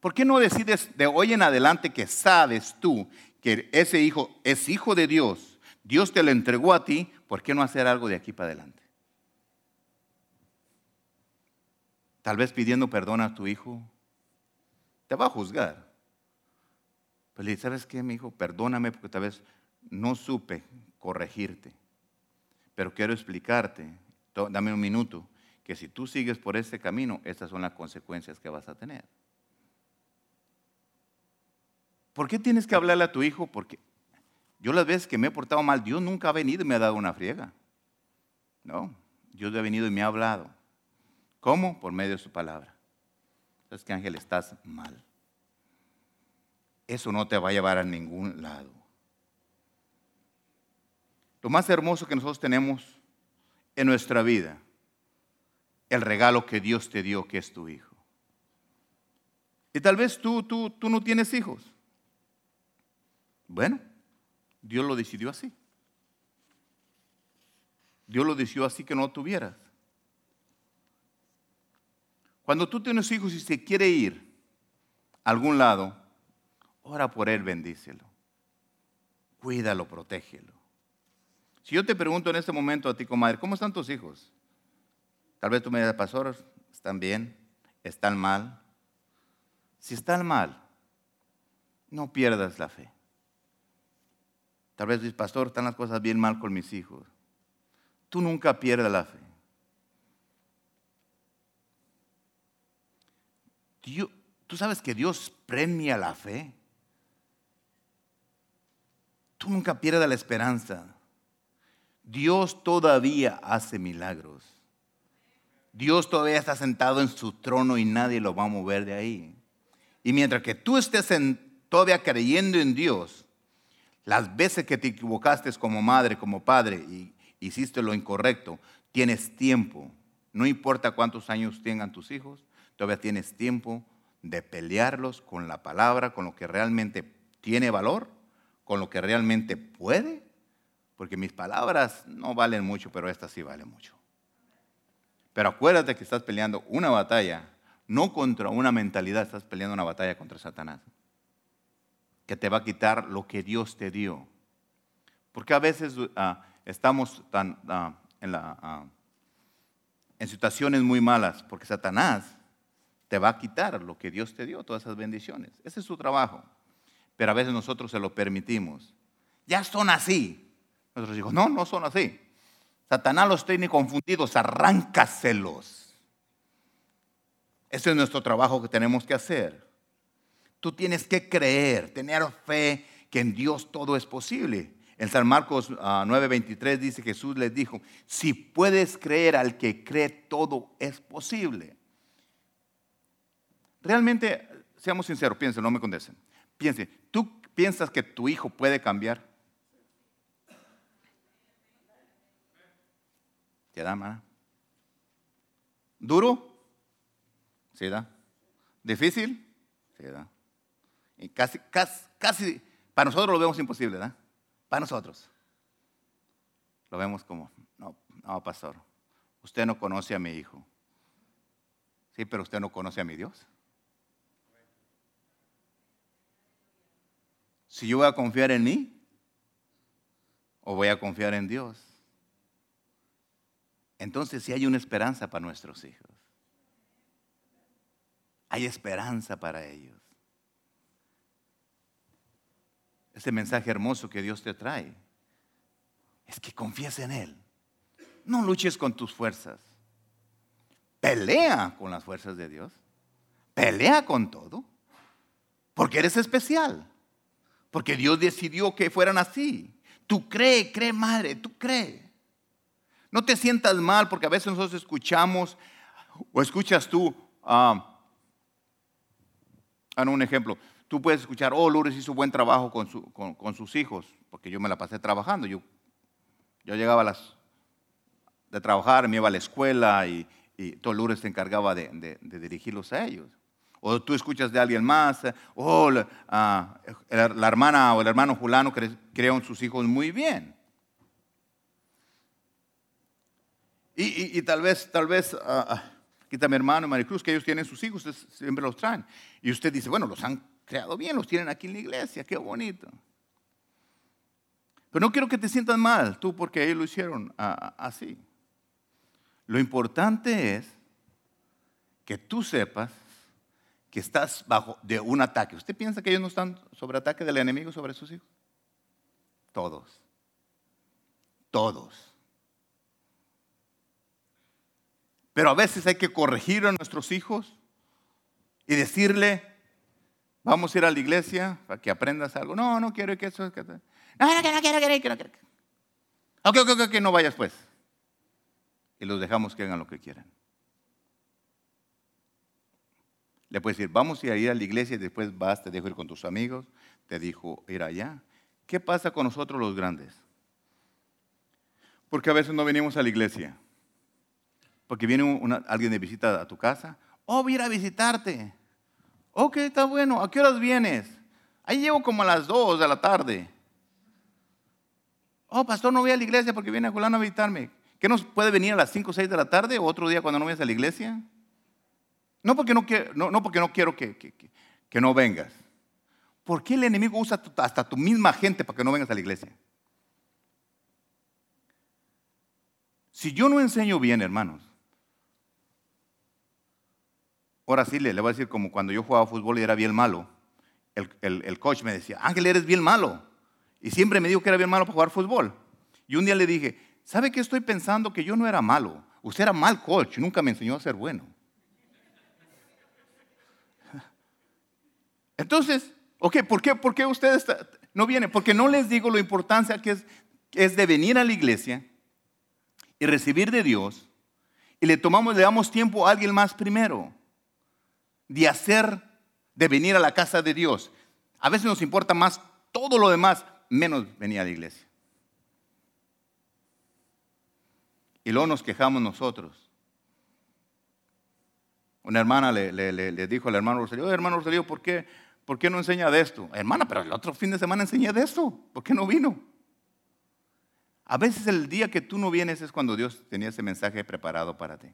¿Por qué no decides de hoy en adelante que sabes tú que ese hijo es hijo de Dios? Dios te lo entregó a ti, ¿por qué no hacer algo de aquí para adelante? Tal vez pidiendo perdón a tu hijo, te va a juzgar. Pero le dices, ¿sabes qué, mi hijo? Perdóname porque tal vez no supe corregirte. Pero quiero explicarte, dame un minuto, que si tú sigues por ese camino, estas son las consecuencias que vas a tener. ¿Por qué tienes que hablarle a tu hijo? Porque yo las veces que me he portado mal, Dios nunca ha venido y me ha dado una friega. No, Dios ha venido y me ha hablado. ¿Cómo? Por medio de su palabra. Es que Ángel, estás mal. Eso no te va a llevar a ningún lado. Lo más hermoso que nosotros tenemos en nuestra vida, el regalo que Dios te dio, que es tu hijo. Y tal vez tú, tú, tú no tienes hijos. Bueno, Dios lo decidió así. Dios lo decidió así que no tuvieras. Cuando tú tienes hijos y se quiere ir a algún lado, ora por él, bendícelo. Cuídalo, protégelo. Si yo te pregunto en este momento a ti, comadre, ¿cómo están tus hijos? Tal vez tú me digas, pastor, ¿están bien? ¿Están mal? Si están mal, no pierdas la fe. Tal vez dices, pastor, están las cosas bien mal con mis hijos. Tú nunca pierdas la fe. Tú sabes que Dios premia la fe. Tú nunca pierdas la esperanza. Dios todavía hace milagros. Dios todavía está sentado en su trono y nadie lo va a mover de ahí. Y mientras que tú estés todavía creyendo en Dios, las veces que te equivocaste como madre, como padre y hiciste lo incorrecto, tienes tiempo. No importa cuántos años tengan tus hijos, todavía tienes tiempo de pelearlos con la palabra, con lo que realmente tiene valor, con lo que realmente puede, porque mis palabras no valen mucho, pero estas sí valen mucho. Pero acuérdate que estás peleando una batalla, no contra una mentalidad, estás peleando una batalla contra Satanás que te va a quitar lo que Dios te dio. Porque a veces ah, estamos tan, ah, en, ah, en situaciones muy malas, porque Satanás te va a quitar lo que Dios te dio, todas esas bendiciones. Ese es su trabajo. Pero a veces nosotros se lo permitimos. Ya son así. Nosotros decimos, no, no son así. Satanás los tiene confundidos, arráncaselos. Ese es nuestro trabajo que tenemos que hacer. Tú tienes que creer, tener fe que en Dios todo es posible. En San Marcos 9:23 ah, dice Jesús les dijo, si puedes creer al que cree, todo es posible. Realmente, seamos sinceros, piensen, no me condencen. Piensen, ¿tú piensas que tu hijo puede cambiar? ¿Te da, más? ¿Duro? Sí da. ¿Difícil? Sí da. Y casi, casi, para nosotros lo vemos imposible, ¿verdad? Para nosotros. Lo vemos como, no, no, pastor, usted no conoce a mi hijo. Sí, pero usted no conoce a mi Dios. Si yo voy a confiar en mí o voy a confiar en Dios. Entonces sí hay una esperanza para nuestros hijos. Hay esperanza para ellos. Ese mensaje hermoso que Dios te trae es que confíes en Él. No luches con tus fuerzas. Pelea con las fuerzas de Dios. Pelea con todo. Porque eres especial. Porque Dios decidió que fueran así. Tú cree, cree madre, tú cree. No te sientas mal porque a veces nosotros escuchamos o escuchas tú, ah, un ejemplo, tú puedes escuchar, oh, Lourdes hizo buen trabajo con, sus hijos, porque yo me la pasé trabajando. Yo, yo llegaba a las, de trabajar, me iba a la escuela y, y todo Lourdes se encargaba de, dirigirlos a ellos. O tú escuchas de alguien más, oh, la, ah, hermana o el hermano Julano crearon sus hijos muy bien. Y, tal vez, tal vez, ah, ah, está mi hermano Maricruz, que ellos tienen sus hijos, siempre los traen. Y usted dice, bueno, los han creado bien, los tienen aquí en la iglesia, qué bonito. Pero no quiero que te sientas mal tú porque ellos lo hicieron así. Lo importante es que tú sepas que estás bajo de un ataque. ¿Usted piensa que ellos no están sobre ataque del enemigo sobre sus hijos? Todos. Todos. Pero a veces hay que corregir a nuestros hijos y decirle, vamos a ir a la iglesia para que aprendas algo. No, no quiero que eso... Que... No, no, no quiero, quiero, quiero, quiero. Ok, ok, ok, no vayas pues y los dejamos que hagan lo que quieran. Le puedes decir, vamos a ir a la iglesia y después vas, te dejo ir con tus amigos, te dijo ir allá. ¿Qué pasa con nosotros los grandes? Porque a veces no venimos a la iglesia. Porque viene alguien de visita a tu casa. Oh, voy a ir a visitarte. Ok, está bueno. ¿A qué horas vienes? Ahí llego como a las 2 de la tarde. Oh, pastor, no voy a la iglesia porque viene a Julano a visitarme. ¿Qué nos puede venir a las 5 o 6 de la tarde o otro día cuando no vayas a la iglesia? No porque no, quiero, no, porque no quiero que, que, no vengas. ¿Por qué el enemigo usa hasta tu misma gente para que no vengas a la iglesia? Si yo no enseño bien, hermanos, ahora sí le, le voy a decir como cuando yo jugaba fútbol y era bien malo, el, el coach me decía, Ángel, eres bien malo. Y siempre me dijo que era bien malo para jugar fútbol. Y un día le dije, ¿Sabe qué estoy pensando? Que yo no era malo. Usted era mal coach, nunca me enseñó a ser bueno. Entonces, ok, ¿por qué, por qué usted no viene? Porque no les digo lo importancia que es, es de venir a la iglesia y recibir de Dios y le tomamos, le damos tiempo a alguien más primero de hacer, de venir a la casa de Dios. A veces nos importa más todo lo demás, menos venir a la iglesia. Y luego nos quejamos nosotros. Una hermana le, dijo al hermano Rosalío, hermano Rosalío, ¿por qué, ¿por qué no enseña de esto? Hermana, pero el otro fin de semana enseñé de esto. ¿Por qué no vino? A veces el día que tú no vienes es cuando Dios tenía ese mensaje preparado para ti.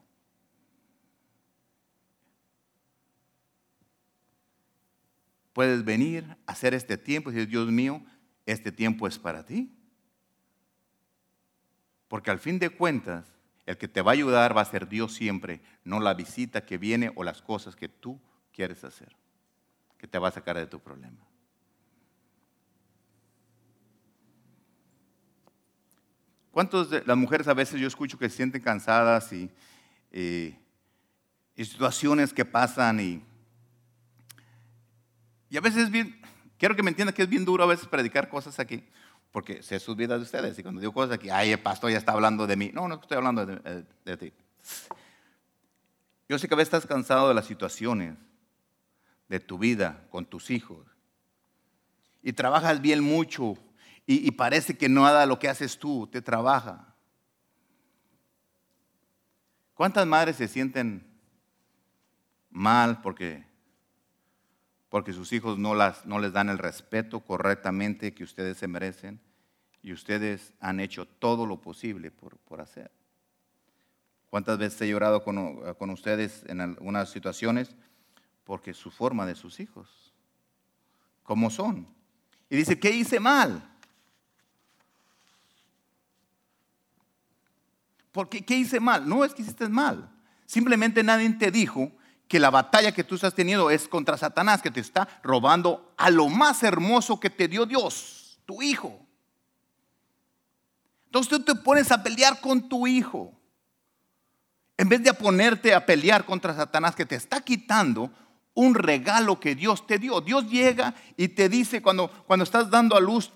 Puedes venir, a hacer este tiempo y decir, Dios mío, este tiempo es para ti. Porque al fin de cuentas, el que te va a ayudar va a ser Dios siempre, no la visita que viene o las cosas que tú quieres hacer, que te va a sacar de tu problema. ¿Cuántas de las mujeres a veces yo escucho que se sienten cansadas y, y, situaciones que pasan y, y a veces es bien, quiero que me entiendan que es bien duro a veces predicar cosas aquí, porque sé sus vidas de ustedes. Y cuando digo cosas aquí, ay, el pastor ya está hablando de mí. No, no estoy hablando de, eh, de, ti. Yo sé que a veces estás cansado de las situaciones de tu vida con tus hijos. Y trabajas bien mucho y, parece que nada lo que haces tú te trabaja. ¿Cuántas madres se sienten mal porque porque sus hijos no, las, no les dan el respeto correctamente que ustedes se merecen y ustedes han hecho todo lo posible por, por hacer. ¿Cuántas veces he llorado con, con, ustedes en algunas situaciones? Porque su forma de sus hijos, como son. Y dice, ¿qué hice mal? Porque qué hice mal? No es que hiciste mal. Simplemente nadie te dijo que la batalla que tú estás teniendo es contra Satanás que te está robando a lo más hermoso que te dio Dios, tu hijo. Entonces tú te pones a pelear con tu hijo. En vez de ponerte a pelear contra Satanás que te está quitando un regalo que Dios te dio. Dios llega y te dice cuando, cuando estás dando a luz,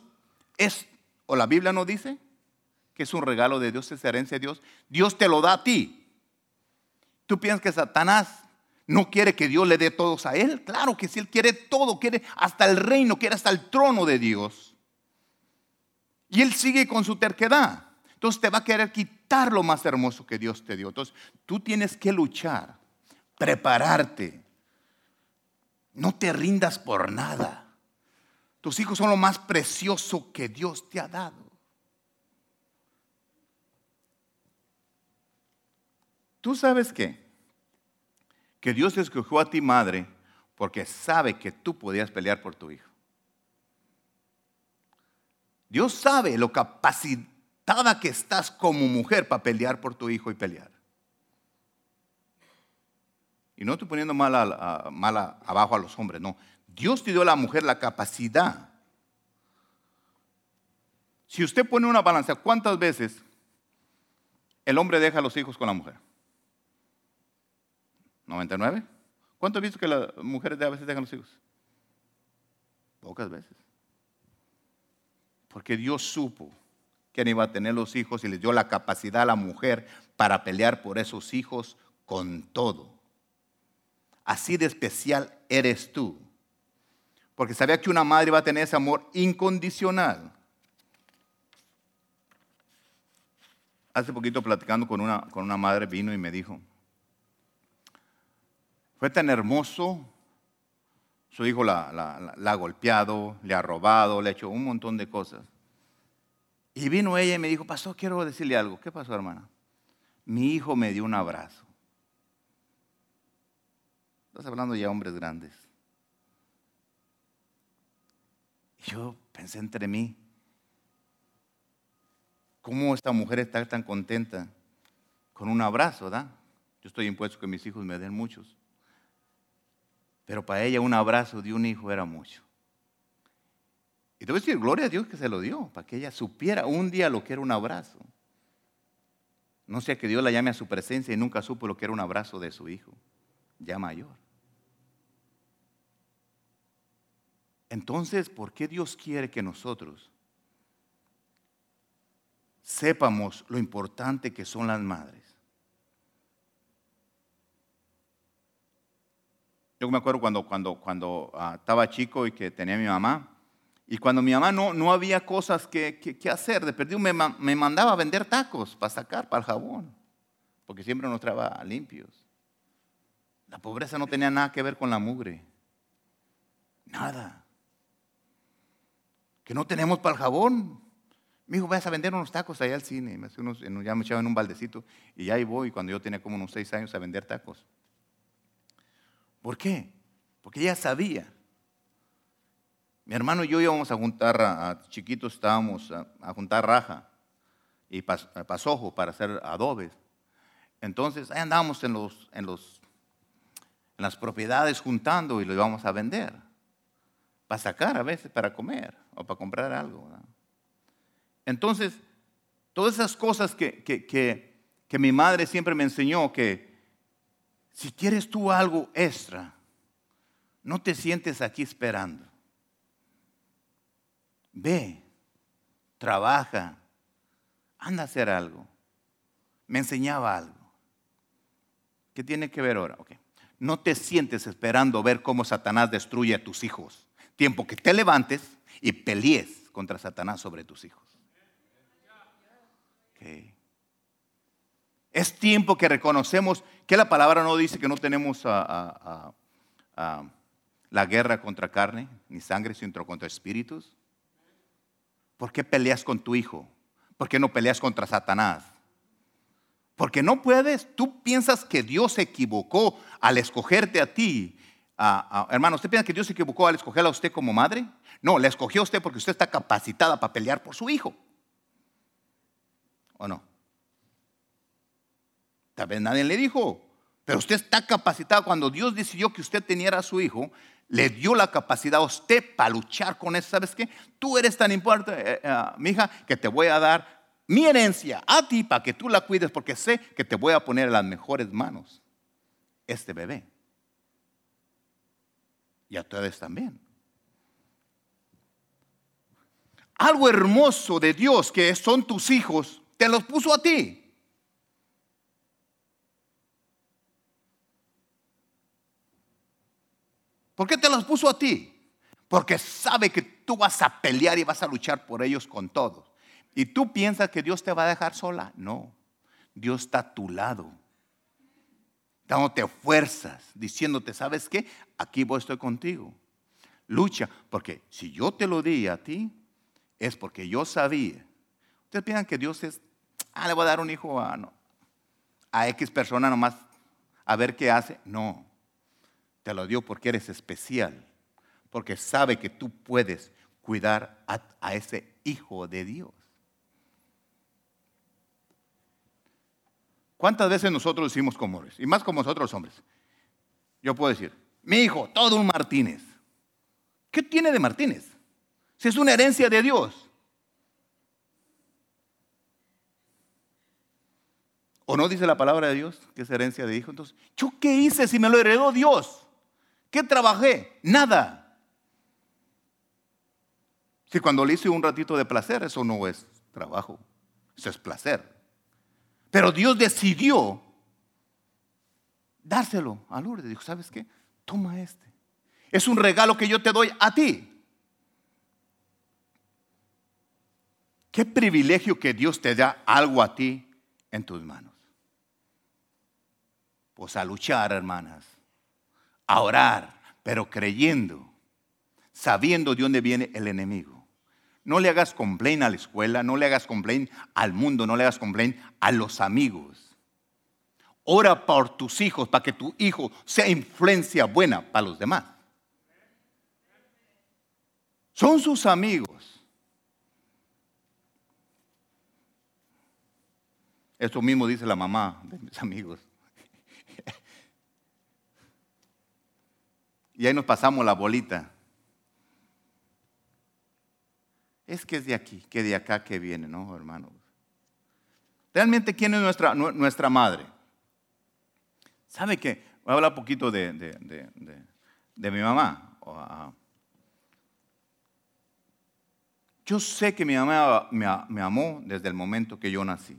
es, o la Biblia no dice, que es un regalo de Dios, es herencia de Dios. Dios te lo da a ti. Tú piensas que Satanás no quiere que Dios le dé todos a él. Claro que si él quiere todo, quiere hasta el reino, quiere hasta el trono de Dios. Y él sigue con su terquedad. Entonces te va a querer quitar lo más hermoso que Dios te dio. Entonces tú tienes que luchar, prepararte. No te rindas por nada. Tus hijos son lo más precioso que Dios te ha dado. ¿Tú sabes qué? Que Dios escogió a ti madre porque sabe que tú podías pelear por tu hijo. Dios sabe lo capacitada que estás como mujer para pelear por tu hijo y pelear. Y no estoy poniendo mala abajo a los hombres, no. Dios te dio a la mujer la capacidad. Si usted pone una balanza, ¿cuántas veces el hombre deja a los hijos con la mujer? ¿99? ¿Cuánto has visto que las mujeres a veces dejan los hijos? Pocas veces. Porque Dios supo que iba a tener los hijos y le dio la capacidad a la mujer para pelear por esos hijos con todo. Así de especial eres tú. Porque sabía que una madre iba a tener ese amor incondicional. Hace poquito platicando con una, con una madre vino y me dijo, fue tan hermoso. Su hijo la, ha golpeado, le ha robado, le ha hecho un montón de cosas. Y vino ella y me dijo, pasó, quiero decirle algo. ¿Qué pasó, hermana? Mi hijo me dio un abrazo. Estás hablando ya de hombres grandes. Y yo pensé entre mí, ¿cómo esta mujer está tan contenta con un abrazo, verdad? Yo estoy impuesto que mis hijos me den muchos. Pero para ella un abrazo de un hijo era mucho. Y te voy a decir, gloria a Dios que se lo dio, para que ella supiera un día lo que era un abrazo. No sea que Dios la llame a su presencia y nunca supo lo que era un abrazo de su hijo, ya mayor. Entonces, ¿por qué Dios quiere que nosotros sepamos lo importante que son las madres? Yo me acuerdo cuando, cuando, cuando ah, estaba chico y que tenía mi mamá. Y cuando mi mamá no, no había cosas que, que, hacer, de perdido me, me, mandaba a vender tacos para sacar, para el jabón, porque siempre nos traía limpios. La pobreza no tenía nada que ver con la mugre. Nada. Que no tenemos para el jabón. Mi hijo, vas a vender unos tacos allá al cine. ya me echaba en un baldecito y ahí voy cuando yo tenía como unos seis años a vender tacos. ¿Por qué? Porque ella sabía. Mi hermano y yo íbamos a juntar, chiquitos estábamos a, juntar raja y pasojo para hacer adobes. Entonces ahí andábamos en, los, en, los, en las propiedades juntando y lo íbamos a vender. Para sacar a veces, para comer o para comprar algo. Entonces, todas esas cosas que, que, que mi madre siempre me enseñó que si quieres tú algo extra, no te sientes aquí esperando. Ve, trabaja, anda a hacer algo. Me enseñaba algo. ¿Qué tiene que ver ahora? Okay. No te sientes esperando ver cómo Satanás destruye a tus hijos. Tiempo que te levantes y pelees contra Satanás sobre tus hijos. Okay. Es tiempo que reconocemos que la palabra no dice que no tenemos la guerra contra carne ni sangre, sino contra espíritus. ¿Por qué peleas con tu hijo? ¿Por qué no peleas contra Satanás? Porque no puedes, tú piensas que Dios se equivocó al escogerte a ti. hermano, ¿usted piensa que Dios se equivocó al escogerla a usted como madre? No, le escogió a usted porque usted está capacitada para pelear por su hijo. ¿O no? Tal vez nadie le dijo, pero usted está capacitado. Cuando Dios decidió que usted teniera a su hijo, le dio la capacidad a usted para luchar con eso. ¿Sabes qué? Tú eres tan importante, eh, eh, mi hija, que te voy a dar mi herencia a ti para que tú la cuides, porque sé que te voy a poner en las mejores manos este bebé. Y a ustedes también. Algo hermoso de Dios que son tus hijos, te los puso a ti. ¿Por qué te los puso a ti? Porque sabe que tú vas a pelear y vas a luchar por ellos con todos. ¿Y tú piensas que Dios te va a dejar sola? No. Dios está a tu lado, dándote fuerzas, diciéndote, ¿sabes qué? Aquí voy, estoy contigo. Lucha, porque si yo te lo di a ti, es porque yo sabía. Ustedes piensan que Dios es, ah, le voy a dar un hijo a, no, a X persona nomás a ver qué hace. No, te lo dio porque eres especial, porque sabe que tú puedes cuidar a, ese hijo de Dios. ¿Cuántas veces nosotros decimos como hombres? Y más como nosotros hombres. Yo puedo decir, mi hijo, todo un Martínez. ¿Qué tiene de Martínez? Si es una herencia de Dios. ¿O no dice la palabra de Dios que es herencia de hijo? Entonces, ¿yo qué hice si me lo heredó Dios? ¿Qué trabajé? Nada. Si cuando le hice un ratito de placer, eso no es trabajo, eso es placer. Pero Dios decidió dárselo a Lourdes. Dijo, ¿sabes qué? Toma este. Es un regalo que yo te doy a ti. Qué privilegio que Dios te da algo a ti en tus manos. Pues a luchar, hermanas. A orar, pero creyendo, sabiendo de dónde viene el enemigo. No le hagas complaint a la escuela, no le hagas complaint al mundo, no le hagas complaint a los amigos. Ora por tus hijos para que tu hijo sea influencia buena para los demás. Son sus amigos. Esto mismo dice la mamá de mis amigos. Y ahí nos pasamos la bolita. es que es de aquí, que de acá que viene, ¿no, hermanos? Realmente, ¿quién es nuestra, nuestra madre? ¿Sabe qué? Voy a hablar un poquito de, de, mi mamá. Ah, yo sé que mi mamá me, me amó desde el momento que yo nací,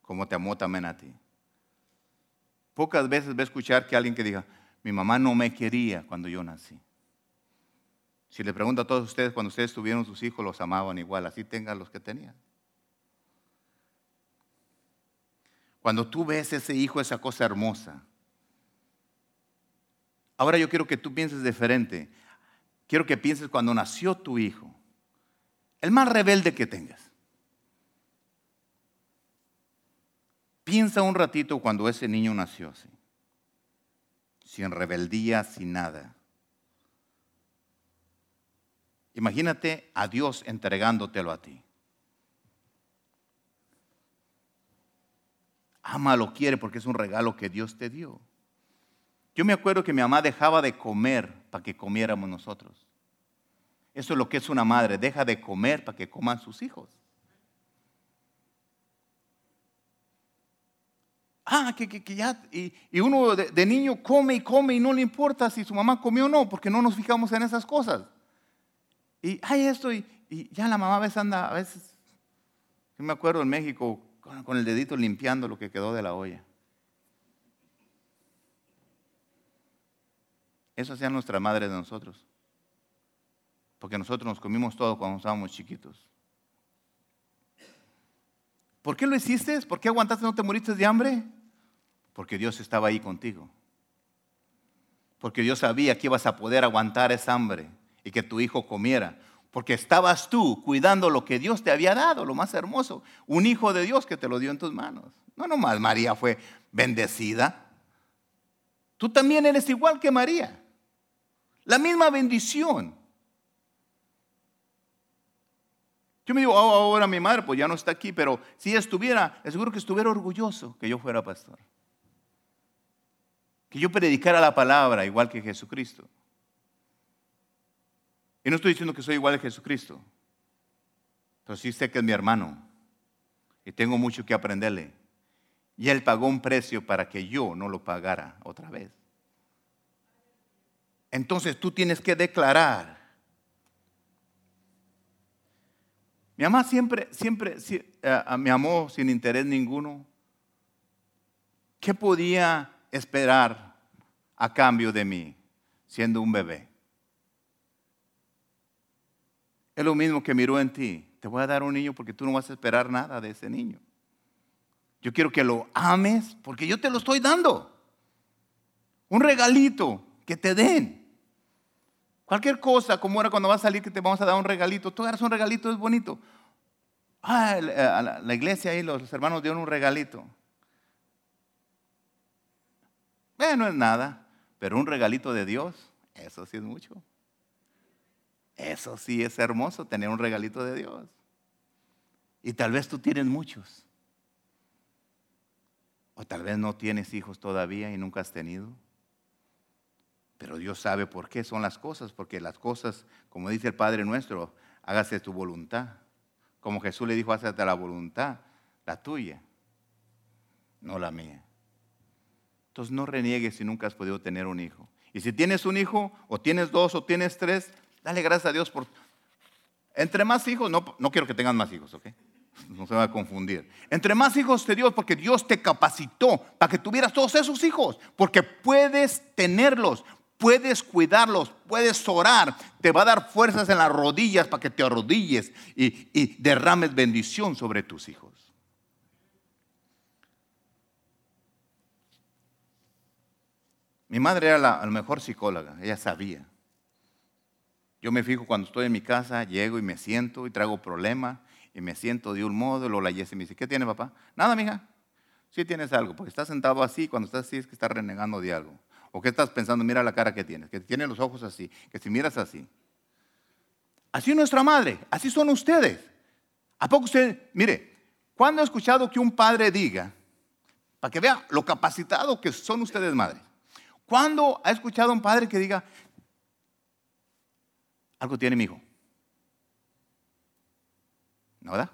como te amó también a ti. Pocas veces voy a escuchar que alguien que diga, mi mamá no me quería cuando yo nací. Si le pregunto a todos ustedes, cuando ustedes tuvieron sus hijos, los amaban igual, así tengan los que tenían. Cuando tú ves ese hijo, esa cosa hermosa. Ahora yo quiero que tú pienses diferente. Quiero que pienses cuando nació tu hijo, el más rebelde que tengas. Piensa un ratito cuando ese niño nació así, sin rebeldía, sin nada. Imagínate a Dios entregándotelo a ti. Ama lo quiere porque es un regalo que Dios te dio. Yo me acuerdo que mi mamá dejaba de comer para que comiéramos nosotros. Eso es lo que es una madre, deja de comer para que coman sus hijos. Ah, que, ya, y, uno de, niño come y come y no le importa si su mamá comió o no, porque no nos fijamos en esas cosas. Y hay esto, y, ya la mamá a veces anda, a veces, yo me acuerdo en México, con, el dedito limpiando lo que quedó de la olla. Eso hacía nuestra madre de nosotros. Porque nosotros nos comimos todo cuando estábamos chiquitos. ¿Por qué lo hiciste? ¿Por qué aguantaste no te moriste de hambre? Porque Dios estaba ahí contigo. Porque Dios sabía que ibas a poder aguantar esa hambre y que tu hijo comiera. Porque estabas tú cuidando lo que Dios te había dado, lo más hermoso. Un hijo de Dios que te lo dio en tus manos. No nomás María fue bendecida. Tú también eres igual que María. La misma bendición. Yo me digo, oh, ahora mi madre pues ya no está aquí, pero si estuviera, seguro que estuviera orgulloso que yo fuera pastor. Que yo predicara la palabra igual que Jesucristo. Y no estoy diciendo que soy igual a Jesucristo, pero sí sé que es mi hermano y tengo mucho que aprenderle. Y Él pagó un precio para que yo no lo pagara otra vez. Entonces tú tienes que declarar. Mi mamá siempre, siempre eh, me amó sin interés ninguno. ¿Qué podía esperar a cambio de mí? siendo un bebé. Es lo mismo que miró en ti. Te voy a dar un niño porque tú no vas a esperar nada de ese niño. Yo quiero que lo ames porque yo te lo estoy dando. Un regalito que te den. Cualquier cosa, como era cuando vas a salir que te vamos a dar un regalito. Tú agarras un regalito, es bonito. Ah, la, iglesia ahí, los hermanos dieron un regalito. Eh, no es nada, pero un regalito de Dios, eso sí es mucho. Eso sí es hermoso, tener un regalito de Dios. Y tal vez tú tienes muchos. O tal vez no tienes hijos todavía y nunca has tenido. Pero Dios sabe por qué son las cosas, porque las cosas, como dice el Padre nuestro, hágase tu voluntad. Como Jesús le dijo, hágase la voluntad, la tuya, no la mía. Entonces no reniegues si nunca has podido tener un hijo. Y si tienes un hijo, o tienes dos, o tienes tres, dale gracias a Dios por... Entre más hijos, no, no quiero que tengan más hijos, ¿ok? No se va a confundir. Entre más hijos te dio, porque Dios te capacitó para que tuvieras todos esos hijos, porque puedes tenerlos, puedes cuidarlos, puedes orar, te va a dar fuerzas en las rodillas para que te arrodilles y, y derrames bendición sobre tus hijos. Mi madre era la, mejor psicóloga, ella sabía. Yo me fijo cuando estoy en mi casa, llego y me siento y traigo problemas y me siento de un modo, lo la y me dice, ¿qué tiene papá? Nada, mija. Sí tienes algo, porque estás sentado así, cuando estás así es que estás renegando de algo. ¿O qué estás pensando? Mira la cara que tienes, que tiene los ojos así, que si miras así. Así es nuestra madre, así son ustedes. ¿A poco usted, mire, ¿cuándo ha escuchado que un padre diga, para que vea lo capacitado que son ustedes madres? ¿Cuándo ha escuchado a un padre que diga, algo tiene mi hijo? ¿No, verdad?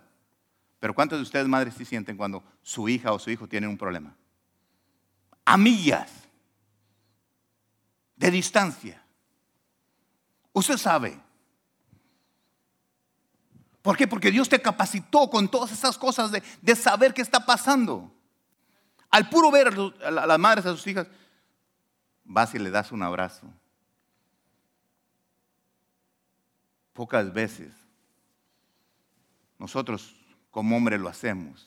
Pero ¿cuántos de ustedes, madres, sí sienten cuando su hija o su hijo tienen un problema? A millas de distancia. Usted sabe. ¿Por qué? Porque Dios te capacitó con todas esas cosas de, de saber qué está pasando. Al puro ver a las madres, a sus hijas, vas y le das un abrazo. Pocas veces nosotros como hombres lo hacemos.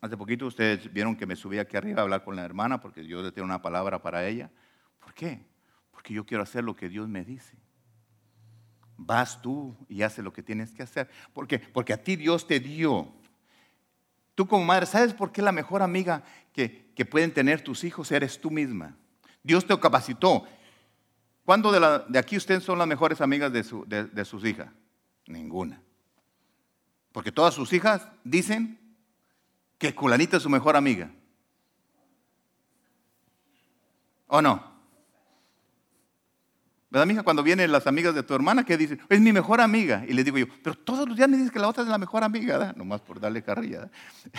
Hace poquito ustedes vieron que me subí aquí arriba a hablar con la hermana porque yo le tengo una palabra para ella. ¿Por qué? Porque yo quiero hacer lo que Dios me dice. Vas tú y haces lo que tienes que hacer. ¿Por qué? Porque a ti Dios te dio Tú como madre, ¿sabes por qué la mejor amiga que, pueden tener tus hijos eres tú misma? Dios te capacitó. ¿Cuándo de, aquí ustedes son las mejores amigas de, de sus hijas? Ninguna. Porque todas sus hijas dicen que Culanita es su mejor amiga. ¿O no? ¿Verdad, mija? Cuando vienen las amigas de tu hermana, que dicen? Es mi mejor amiga. Y le digo yo, pero todos los días me dices que la otra es la mejor amiga, ¿verdad? Nomás por darle carrilla.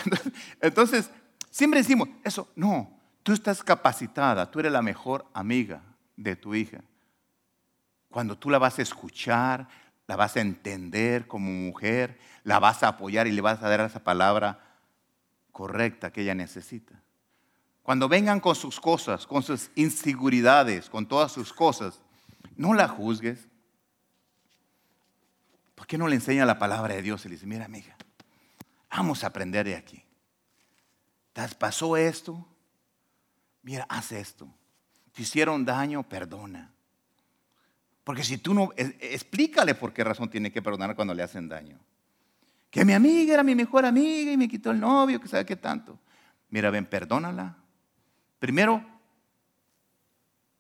Entonces, siempre decimos, eso, no, tú estás capacitada, tú eres la mejor amiga de tu hija. Cuando tú la vas a escuchar, la vas a entender como mujer, la vas a apoyar y le vas a dar esa palabra correcta que ella necesita. Cuando vengan con sus cosas, con sus inseguridades, con todas sus cosas, no la juzgues. ¿Por qué no le enseña la palabra de Dios y le dice, mira amiga, vamos a aprender de aquí? ¿Te pasó esto? Mira, haz esto. Te hicieron daño, perdona. Porque si tú no, explícale por qué razón tiene que perdonar cuando le hacen daño. Que mi amiga era mi mejor amiga y me quitó el novio, que sabe qué tanto. Mira, ven, perdónala. Primero,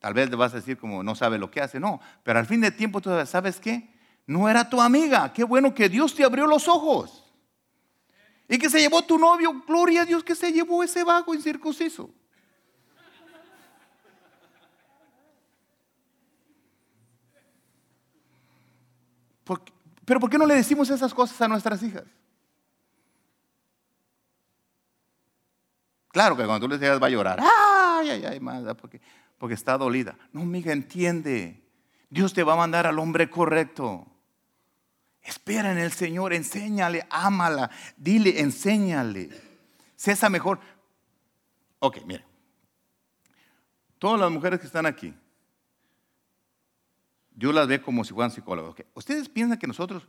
Tal vez le vas a decir como no sabe lo que hace, no, pero al fin de tiempo tú sabes qué, no era tu amiga, qué bueno que Dios te abrió los ojos. Y que se llevó tu novio, gloria a Dios que se llevó ese vago incircunciso. pero ¿por qué no le decimos esas cosas a nuestras hijas? Claro que cuando tú le digas va a llorar, ay, ay, ay, más, porque porque está dolida. No, amiga, entiende. Dios te va a mandar al hombre correcto. Espera en el Señor, enséñale, ámala, dile, enséñale. Sé esa mejor. Ok, mira. todas las mujeres que están aquí, Dios las ve como si fueran psicólogos. ¿Ustedes piensan que nosotros,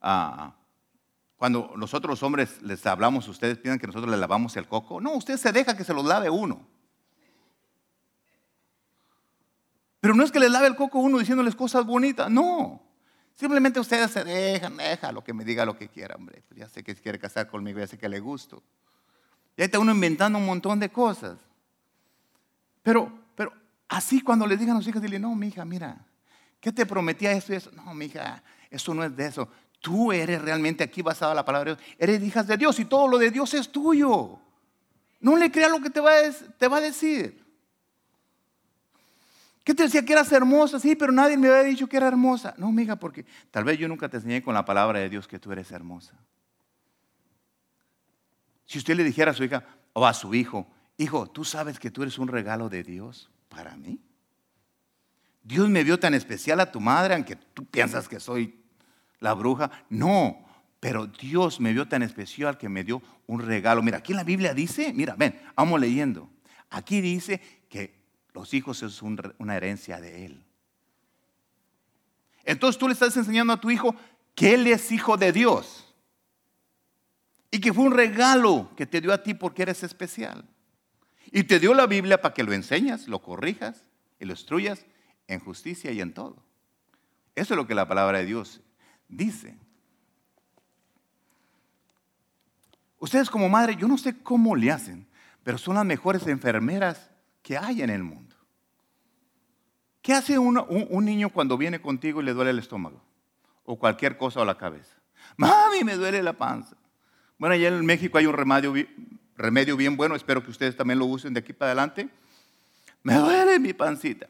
ah, cuando nosotros los hombres les hablamos, ustedes piensan que nosotros les lavamos el coco? No, usted se deja que se los lave uno. Pero no es que les lave el coco uno diciéndoles cosas bonitas, no. Simplemente ustedes se dejan, deja lo que me diga lo que quiera, hombre. Pues ya sé que quiere casar conmigo, ya sé que le gusto. Y ahí está uno inventando un montón de cosas. Pero, pero así cuando le digan a los hijos, dile, no, mija, mira, ¿qué te prometía esto y eso? No, mija, eso no es de eso. Tú eres realmente aquí basado en la palabra de Dios. Eres hijas de Dios y todo lo de Dios es tuyo. No le creas lo que te va a decir. ¿Qué te decía que eras hermosa? Sí, pero nadie me había dicho que era hermosa. No, amiga, porque tal vez yo nunca te enseñé con la palabra de Dios que tú eres hermosa. Si usted le dijera a su hija o a su hijo, hijo, tú sabes que tú eres un regalo de Dios para mí. Dios me vio tan especial a tu madre, aunque tú piensas que soy la bruja. No, pero Dios me vio tan especial que me dio un regalo. Mira, aquí en la Biblia dice, mira, ven, vamos leyendo. Aquí dice los hijos es una herencia de Él. Entonces tú le estás enseñando a tu hijo que Él es hijo de Dios. Y que fue un regalo que te dio a ti porque eres especial. Y te dio la Biblia para que lo enseñas, lo corrijas y lo instruyas en justicia y en todo. Eso es lo que la palabra de Dios dice. Ustedes como madre, yo no sé cómo le hacen, pero son las mejores enfermeras que hay en el mundo. ¿Qué hace un, niño cuando viene contigo y le duele el estómago? O cualquier cosa o la cabeza. Mami, me duele la panza. Bueno, allá en México hay un remedio, remedio bien bueno, espero que ustedes también lo usen de aquí para adelante. Me duele mi pancita.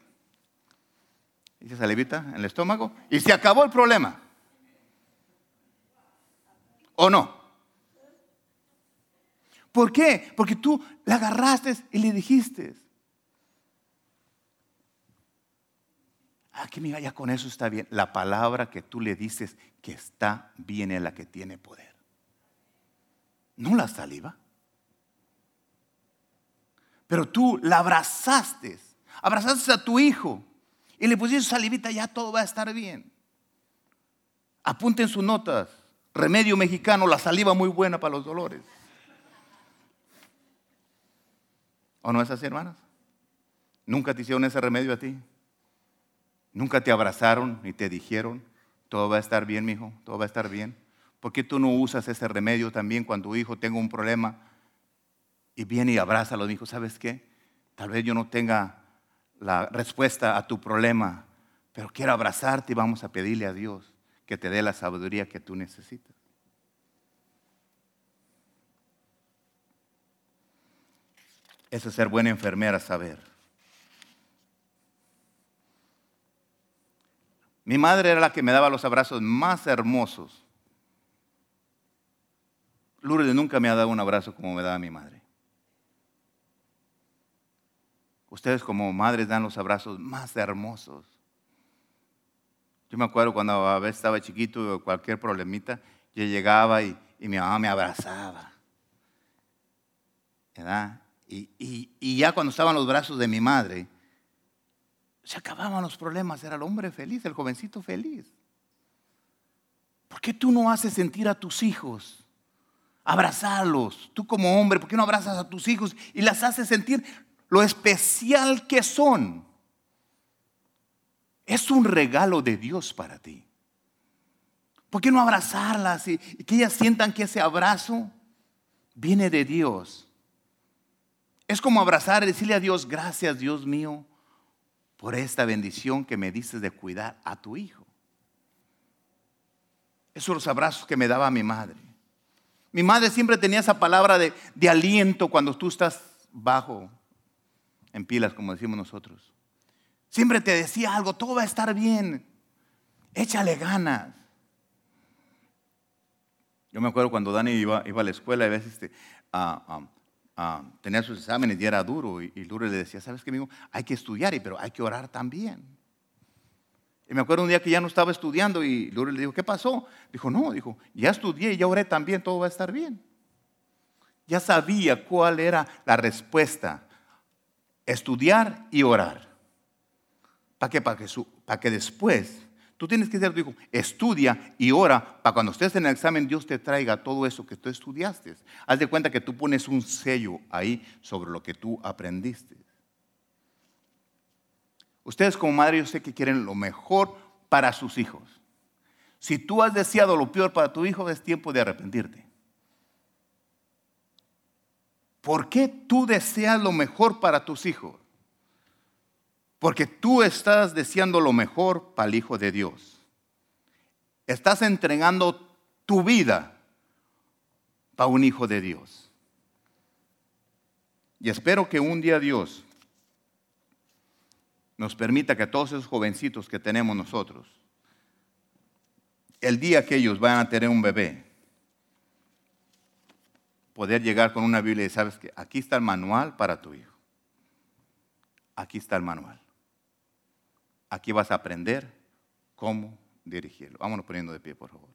Y se salivita en el estómago y se acabó el problema. ¿O no? ¿Por qué? Porque tú la agarraste y le dijiste, Ah, que mira, ya con eso está bien. La palabra que tú le dices que está bien es la que tiene poder. No la saliva. Pero tú la abrazaste, abrazaste a tu hijo y le pusiste salivita, ya todo va a estar bien. Apunten sus notas. Remedio mexicano, la saliva muy buena para los dolores. ¿O no es así, hermanas? ¿Nunca te hicieron ese remedio a ti? Nunca te abrazaron y te dijeron, todo va a estar bien, hijo, todo va a estar bien. ¿Por qué tú no usas ese remedio también cuando tu hijo tenga un problema y viene y abraza a los hijos? ¿Sabes qué? Tal vez yo no tenga la respuesta a tu problema, pero quiero abrazarte y vamos a pedirle a Dios que te dé la sabiduría que tú necesitas. Eso es ser buena enfermera, saber. Mi madre era la que me daba los abrazos más hermosos. Lourdes nunca me ha dado un abrazo como me daba mi madre. Ustedes como madres dan los abrazos más hermosos. Yo me acuerdo cuando a veces estaba chiquito cualquier problemita, yo llegaba y, mi mamá me abrazaba. Y, y ya cuando estaban los brazos de mi madre, se acababan los problemas, era el hombre feliz, el jovencito feliz. ¿Por qué tú no haces sentir a tus hijos? Abrazarlos, tú como hombre, ¿por qué no abrazas a tus hijos y las haces sentir lo especial que son? Es un regalo de Dios para ti. ¿Por qué no abrazarlas y, y que ellas sientan que ese abrazo viene de Dios? Es como abrazar y decirle a Dios, gracias Dios mío, por esta bendición que me dices de cuidar a tu hijo. Esos son los abrazos que me daba mi madre. Mi madre siempre tenía esa palabra de, de aliento cuando tú estás bajo, en pilas, como decimos nosotros. Siempre te decía algo, todo va a estar bien, échale ganas. Yo me acuerdo cuando Dani iba, iba a la escuela, a veces este, Tenía sus exámenes y era duro. Y, y le decía, ¿sabes qué, amigo? Hay que estudiar, pero hay que orar también. Y me acuerdo un día que ya no estaba estudiando y Lourdes le dijo, ¿qué pasó? Dijo, no, dijo, ya estudié y ya oré también, todo va a estar bien. Ya sabía cuál era la respuesta estudiar y orar. ¿Para qué? Para que, para que después tú tienes que ser tu hijo, estudia y ora para cuando estés en el examen Dios te traiga todo eso que tú estudiaste. Haz de cuenta que tú pones un sello ahí sobre lo que tú aprendiste. Ustedes como madre yo sé que quieren lo mejor para sus hijos. Si tú has deseado lo peor para tu hijo, es tiempo de arrepentirte. ¿Por qué tú deseas lo mejor para tus hijos? Porque tú estás deseando lo mejor para el Hijo de Dios. Estás entregando tu vida para un Hijo de Dios. Y espero que un día Dios nos permita que todos esos jovencitos que tenemos nosotros, el día que ellos vayan a tener un bebé, poder llegar con una Biblia y sabes que aquí está el manual para tu hijo. Aquí está el manual. Aquí vas a aprender cómo dirigirlo. Vámonos poniendo de pie, por favor.